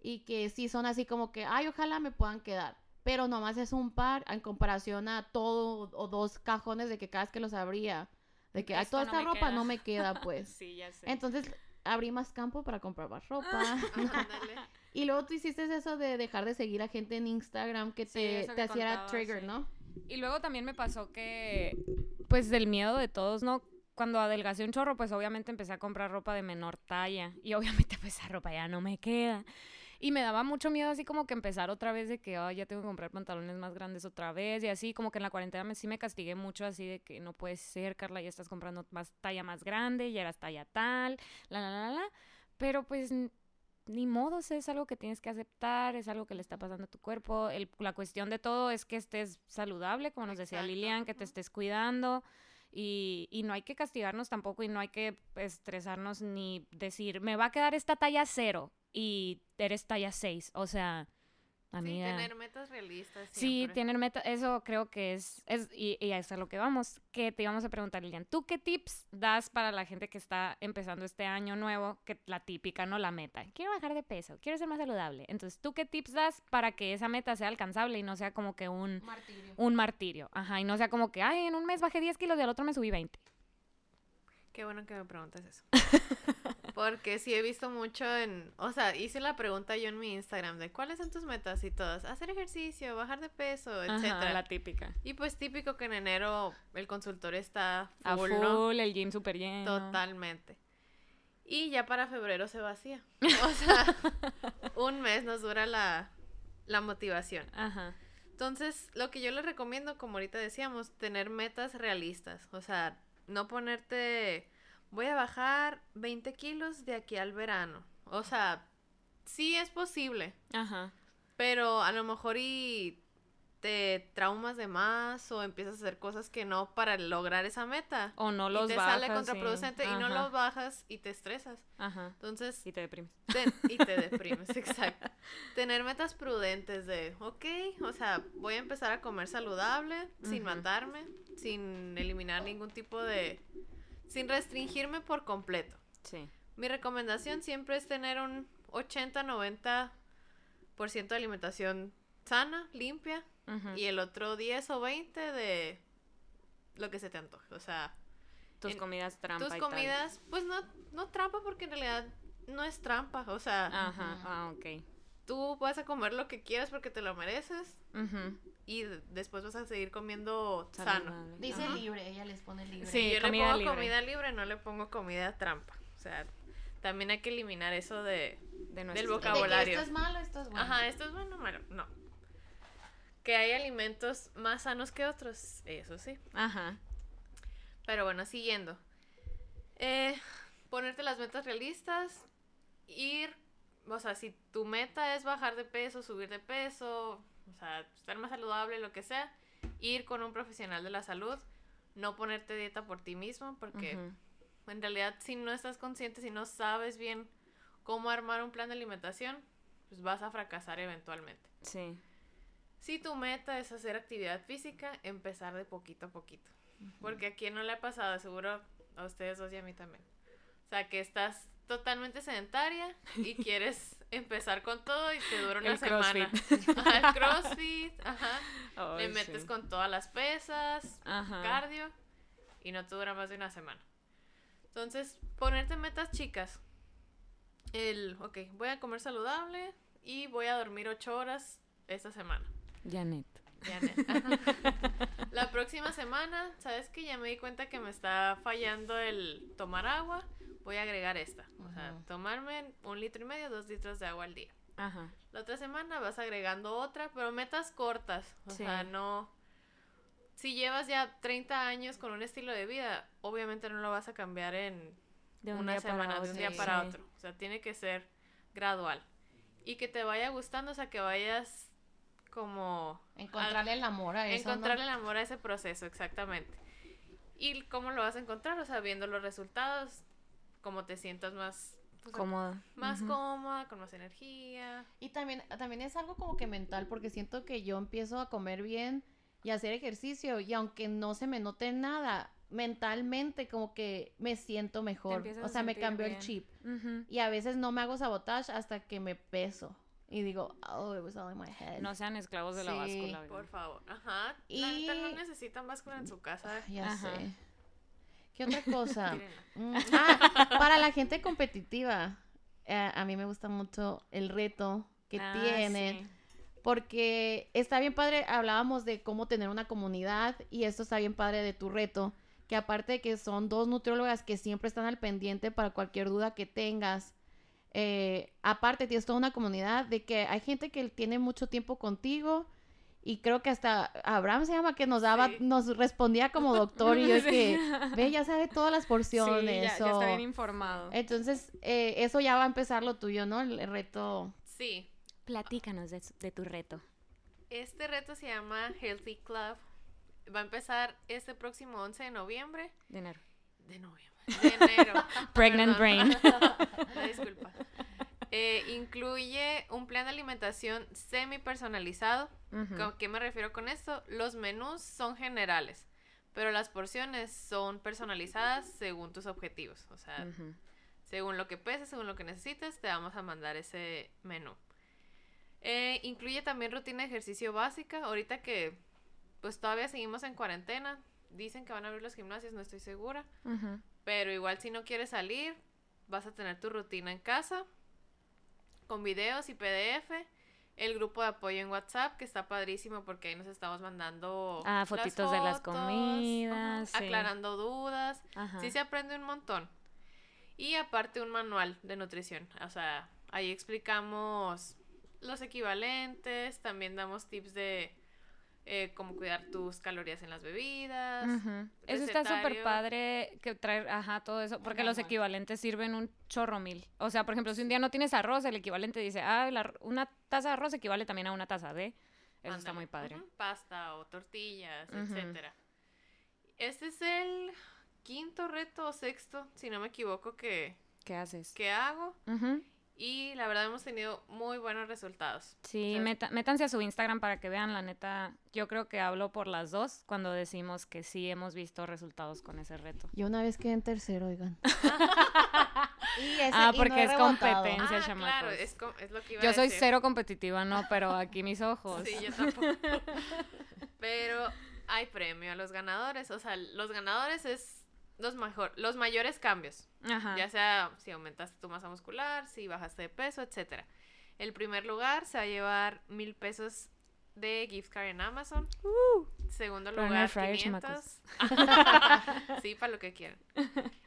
Y que sí son así como que, ay, ojalá me puedan quedar. Pero nomás es un par en comparación a todo o dos cajones de que cada vez que los abría, de que, ay, toda no esta ropa queda". no me queda, pues. Sí, ya sé. Entonces abrí más campo para comprar más ropa. Y luego tú hiciste eso de dejar de seguir a gente en Instagram que Sí, te, eso te que hacía contaba, trigger, sí. ¿no? Y luego también me pasó que, pues del miedo de todos, ¿no? Cuando adelgacé un chorro, pues obviamente empecé a comprar ropa de menor talla. Y obviamente pues esa ropa ya no me queda. Y me daba mucho miedo así como que empezar otra vez de que, ay, ya tengo que comprar pantalones más grandes otra vez y así, como que en la cuarentena me, sí me castigué mucho así de que no puedes ser, Carla, ya estás comprando más talla más grande, ya eras talla tal, la, la, la, la. Pero pues ni modo, es algo que tienes que aceptar, es algo que le está pasando a tu cuerpo. El- la cuestión de todo es que estés saludable, como nos decía Exacto, Lilian, que te estés cuidando. Y, y no hay que castigarnos tampoco y no hay que estresarnos ni decir, me va a quedar esta talla cero y eres talla 6. O sea, Sí, amiga. tener metas realistas. Sí, tener meta, eso creo que es, es y, y a eso es a lo que vamos, que te íbamos a preguntar, Lilian, ¿tú qué tips das para la gente que está empezando este año nuevo, que la típica, ¿no? La meta, quiero bajar de peso, quiero ser más saludable, entonces, ¿tú qué tips das para que esa meta sea alcanzable y no sea como que un, Martirio. un martirio? Ajá, y no sea como que, ay, en un mes bajé 10 kilos y al otro me subí 20. Qué bueno que me preguntes eso. Porque sí he visto mucho en, o sea, hice la pregunta yo en mi Instagram de cuáles son tus metas y todas, hacer ejercicio, bajar de peso, etcétera. Ajá, la típica. Y pues típico que en enero el consultorio está A full, full, ¿no? el gym súper lleno. Totalmente. Y ya para febrero se vacía. O sea, un mes nos dura la, la motivación. Ajá. Entonces, lo que yo les recomiendo, como ahorita decíamos, tener metas realistas. O sea, no ponerte, voy a bajar 20 kilos de aquí al verano. O sea, sí es posible, Ajá. pero a lo mejor y te traumas de más o empiezas a hacer cosas que no para lograr esa meta. O no y los te bajas. sale sí. contraproducente y no los bajas y te estresas. Ajá. Entonces, Y te deprimes. Ten- y te deprimes, exacto. Tener metas prudentes de, ok, o sea, voy a empezar a comer saludable, sin matarme, sin eliminar ningún tipo de... sin restringirme por completo. Sí. Mi recomendación siempre es tener un 80-90% de alimentación sana, limpia, y el otro 10 o 20 de lo que se te antoje. O sea, Tus en- comidas trampa tus y tal. comidas, pues no, no trampa porque en realidad no es trampa. O sea, Ajá, ah, ok. Tú vas a comer lo que quieras porque te lo mereces y después vas a seguir comiendo sano. Dice Ajá. libre, ella les pone libre. Sí, yo le pongo libre. comida libre, no le pongo comida trampa. O sea, también hay que eliminar eso de, De del nuestro- De que vocabulario. esto es malo, esto es bueno. Ajá, esto es bueno, malo. No. Que hay alimentos más sanos que otros, eso sí. Ajá. Pero bueno, siguiendo. Eh, ponerte las metas realistas. Ir, o sea, si tu meta es bajar de peso, subir de peso, o sea, estar más saludable, lo que sea, ir con un profesional de la salud. No ponerte dieta por ti mismo, porque en realidad si no estás consciente, si no sabes bien cómo armar un plan de alimentación, pues vas a fracasar eventualmente. Sí. Si tu meta es hacer actividad física, empezar de poquito a poquito. Porque a quién no le ha pasado, seguro a ustedes dos y a mí también. O sea, que estás totalmente sedentaria y quieres empezar con todo y te dura una El semana. CrossFit. Ajá, el crossfit, ajá. le Ay, metes sí. con todas las pesas, Ajá. cardio y no te dura más de una semana. Entonces, ponerte metas chicas. El, ok, voy a comer saludable y voy a dormir ocho horas esta semana. Janet. Ajá. La próxima semana, ¿sabes que Ya me di cuenta que me está fallando el tomar agua. Voy a agregar esta. O sea, tomarme un litro y medio, dos litros de agua al día. Ajá. La otra semana vas agregando otra, pero metas cortas. O Sí. sea, no. Si llevas ya 30 años con un estilo de vida, obviamente no lo vas a cambiar en De un una semana, de un día para sí. otro. O sea, tiene que ser gradual. Y que te vaya gustando, o sea, que vayas como Encontrarle el amor a eso, ¿no? encontrar el amor a ese proceso, exactamente. ¿Y cómo lo vas a encontrar? O sea, viendo los resultados, cómo te sientas más, sea, Cómoda. más cómoda, con más energía. Y también, también es algo como que mental, porque siento que yo empiezo a comer bien y a hacer ejercicio, y aunque no se me note nada, mentalmente como que me siento mejor. O sea, me cambió el chip. Y a veces no me hago sabotage hasta que me peso. Y digo, oh, it was all in my head. No sean esclavos de la báscula. oigan. Por favor. Ajá. Y- La neta no necesitan báscula en su casa. Ya Ajá. sé. ¿Qué otra cosa? Mm, ah, para la gente competitiva, eh, a mí me gusta mucho el reto que Ah, tienen. sí. Porque está bien padre, hablábamos de cómo tener una comunidad y esto está bien padre de tu reto, que aparte de que son dos nutriólogas que siempre están al pendiente para cualquier duda que tengas, eh, aparte tienes toda una comunidad de que hay gente que tiene mucho tiempo contigo y creo que hasta Abraham se llama que nos daba, Sí. nos respondía como doctor y yo es Sí. que, ve, ya sabe todas las porciones. ya, ya o- está bien informado. Entonces, eh, eso ya va a empezar lo tuyo, ¿no? El reto. Sí, Platícanos de, de tu reto. este reto se llama Healthy Club. Va a empezar este próximo 11 de noviembre. De enero. De noviembre. De enero. Pregnant brain. Disculpa. Eh, incluye un plan de alimentación semi personalizado. ¿Con qué me refiero con esto? Los menús son generales, pero las porciones son personalizadas según tus objetivos. O sea, según lo que peses, según lo que necesites, te vamos a mandar ese menú. Eh, incluye también rutina de ejercicio básica. Ahorita que pues todavía seguimos en cuarentena, dicen que van a abrir los gimnasios, no estoy segura. Pero igual si no quieres salir, vas a tener tu rutina en casa, con videos y PDF. El grupo de apoyo en WhatsApp, que está padrísimo porque ahí nos estamos mandando Ah, las fotitos de las fotos, comidas, sí. aclarando dudas. Ajá. Sí se aprende un montón. Y aparte un manual de nutrición. O sea, ahí explicamos los equivalentes, también damos tips de eh, cómo cuidar tus calorías en las bebidas. Eso está súper padre que traer, ajá, todo eso, porque los equivalentes sirven un chorro mil. O sea, por ejemplo, si un día no tienes arroz, el equivalente dice, ah, la- una taza de arroz equivale también a una taza de. Eso está muy padre. Pasta o tortillas, Ujú. etcétera. Este es el quinto reto o sexto, si no me equivoco, que, ¿Qué haces? que hago. Y la verdad hemos tenido muy buenos resultados. Sí, O sea, meta- métanse a su Instagram para que vean, la neta, yo creo que hablo por las dos cuando decimos que sí hemos visto resultados con ese reto. Yo una vez quedé en tercero, oigan. Y ese- Ah, y porque no es rebotado. competencia. Ah, Gracias, claro, chamacos. es, co- es lo que iba Yo a soy decir. cero competitiva, no, pero aquí mis ojos. Sí, yo tampoco. Pero hay premio a los ganadores. O sea, los ganadores es los, mejor, los mayores cambios. Ajá. Ya sea si aumentaste tu masa muscular, si bajaste de peso, etcétera. El primer lugar se va a llevar mil pesos de gift card en Amazon. Segundo Para un lugar, air fryer, 500. sí, para lo que quieran.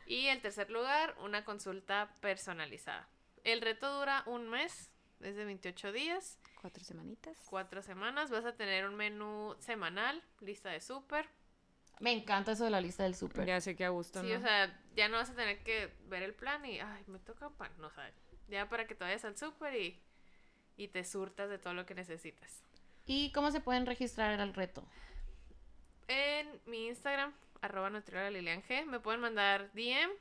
Y el tercer lugar, una consulta personalizada. El reto dura un mes, es de 28 días, Cuatro semanitas. cuatro semanas. Vas a tener un menú semanal, lista de súper. Me encanta eso de la lista del súper. Ya sé que a gusto, Sí, ¿no? o sea, ya no vas a tener que ver el plan y, ay, me toca pan, no sabes. Ya para que te vayas al súper y, y te surtas de todo lo que necesitas. ¿Y cómo se pueden registrar al reto? En mi Instagram, arroba Lilian G, me pueden mandar DM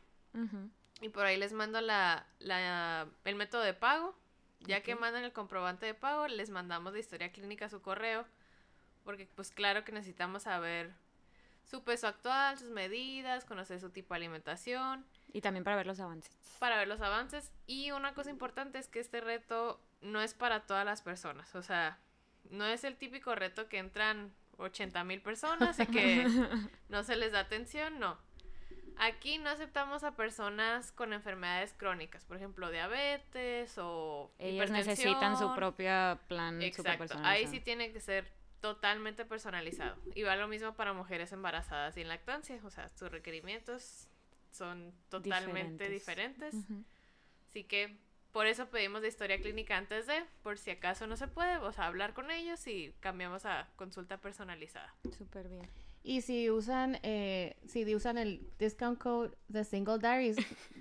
y por ahí les mando la, la- el método de pago. Ya que mandan el comprobante de pago, les mandamos la historia clínica a su correo. Porque pues claro que necesitamos saber su peso actual, sus medidas, conocer su tipo de alimentación. Y también para ver los avances. para ver los avances. Y una cosa importante es que este reto no es para todas las personas. O sea, no es el típico reto que entran 80 mil personas y que no se les da atención, no. Aquí no aceptamos a personas con enfermedades crónicas, por ejemplo, diabetes o Ellos necesitan su propio plan Exacto, ahí sí tiene que ser totalmente personalizado. Y va lo mismo para mujeres embarazadas y en lactancia, o sea, sus requerimientos son totalmente Diferentes. diferentes. Así que por eso pedimos de historia clínica antes de, por si acaso no se puede, o sea, hablar con ellos y cambiamos a consulta personalizada. Súper bien. Y si usan, eh, si usan el discount code de Single Diaries,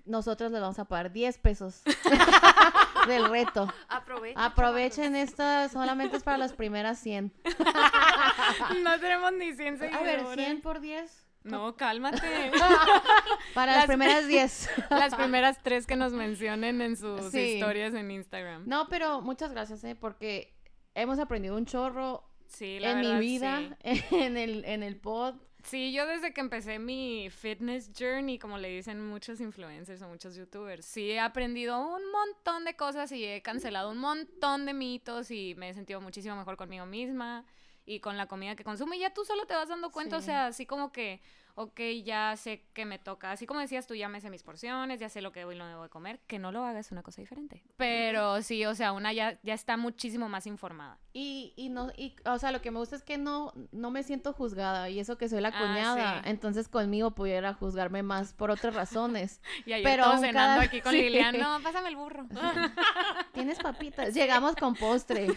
nosotros les vamos a pagar 10 pesos del reto. Aprovechen. Aprovechen esto, solamente es para las primeras 100. no tenemos ni 100 A ver, seguidores. 100 por 10. No, cálmate. Para las Las- primeras 10. Las primeras tres que nos mencionen en sus Sí. historias en Instagram. No, pero muchas gracias, ¿eh? Porque hemos aprendido un chorro Sí, la en mi verdad, vida, sí. en el, en el pod. Sí, yo desde que empecé mi fitness journey, como le dicen muchos influencers o muchos youtubers, sí he aprendido un montón de cosas y he cancelado un montón de mitos y me he sentido muchísimo mejor conmigo misma y con la comida que consumo. Y ya tú solo te vas dando cuenta, o sea, así como que, ok, ya sé que me toca, así como decías tú, ya me sé mis porciones, ya sé lo que voy y lo debo de comer, que no lo hagas es una cosa diferente. Pero sí, o sea, una ya, ya está muchísimo más informada. Y, y no, y, o sea, lo que me gusta es que no, no me siento juzgada, y eso que soy la Ah, cuñada, sí. entonces conmigo pudiera juzgarme más por otras razones. Y ayer Pero todos cenando cada- aquí con sí. Lilian, no, pásame el burro. Tienes papitas, llegamos con postre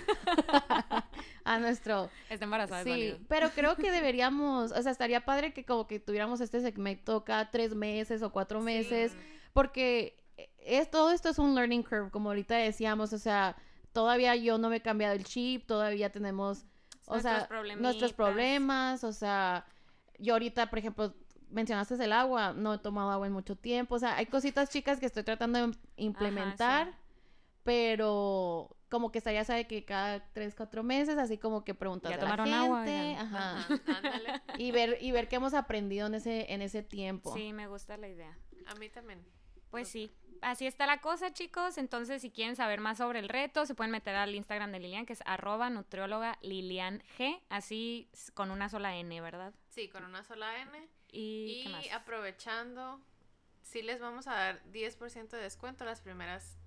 a nuestro... Está embarazada, es Sí, válido. pero creo que deberíamos, o sea, estaría padre que como que tuviéramos este segmento cada tres meses o cuatro meses, porque es, todo esto es un learning curve, como ahorita decíamos, o sea, todavía yo no me he cambiado el chip, todavía tenemos, o Nuestros sea, nuestros problemas, o sea, yo ahorita, por ejemplo, mencionaste el agua, no he tomado agua en mucho tiempo, o sea, hay cositas chicas que estoy tratando de implementar, pero como que estaría, sabe que cada tres, cuatro meses, así como que preguntar ¿Ya a la agua? gente, ajá, Ajá, ándale. y ver y ver qué hemos aprendido en ese en ese tiempo. Sí, me gusta la idea. A mí también. Pues sí, así está la cosa, chicos. Entonces, si quieren saber más sobre el reto, se pueden meter al Instagram de Lilian, que es arroba nutrióloga Lilian G, así con una sola N, ¿verdad? Sí, con una sola N. Y, Y, ¿qué más? aprovechando, sí les vamos a dar 10% de descuento a las primeras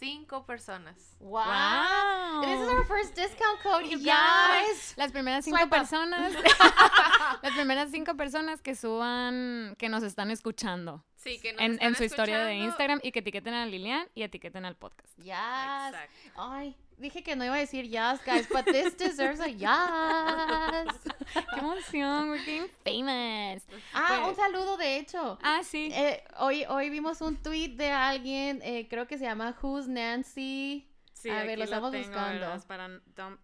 5 personas. Wow. ¡Wow! This is our first discount code, you guys. Las primeras cinco Swipe personas, las primeras cinco personas que suban, que nos están escuchando Sí, que nos en, están en su historia de. Instagram y que etiqueten a Lilian y etiqueten al podcast. Yes. Exacto. Ay, dije que no iba a decir yes, guys, but this deserves a yes. ¡Qué emoción! We're getting famous. Ah, Pues- un saludo, de hecho. Ah, sí. Eh, hoy, hoy vimos un tweet de alguien, eh, creo que se llama Who's Nancy. Sí, a ver, aquí lo estamos buscando. Para don't,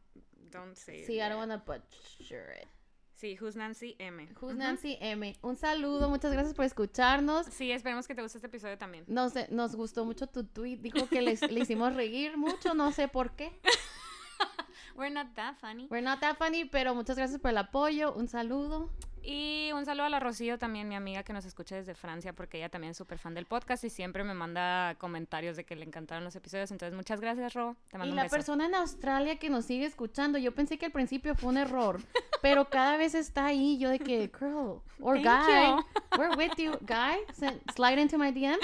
don't say it Sí, I yet. don't wanna butcher it. Sí, Who's Nancy M. Who's. Nancy M. Un saludo, muchas gracias por escucharnos. Sí, esperemos que te guste este episodio también. Nos, nos gustó mucho tu tweet. Dijo que les, le hicimos reír mucho, no sé por qué. We're not that funny. We're not that funny, pero muchas gracias por el apoyo. Un saludo. Y un saludo a la Rocío también, mi amiga que nos escucha desde Francia, porque ella también es súper fan del podcast y siempre me manda comentarios de que le encantaron los episodios. Entonces, muchas gracias, Ro. Te mando Y un la beso. persona en Australia que nos sigue escuchando, yo pensé que al principio fue un error, pero cada vez está ahí, yo de que, girl, or Thank guy, you. we're with you, guy, slide into my DM.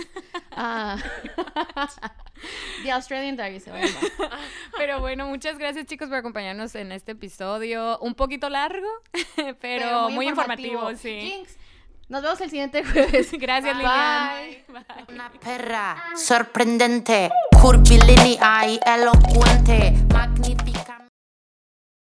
Ah, the Australian Diary se va a llamar. Pero bueno, muchas gracias, chicos, por acompañarnos en este episodio. Un poquito largo, pero, muy, informativo, sí. Jinx, nos vemos el siguiente jueves. Gracias, Bye. Lilian. Bye. Una perra sorprendente, curvilínea y elocuente, magnífica.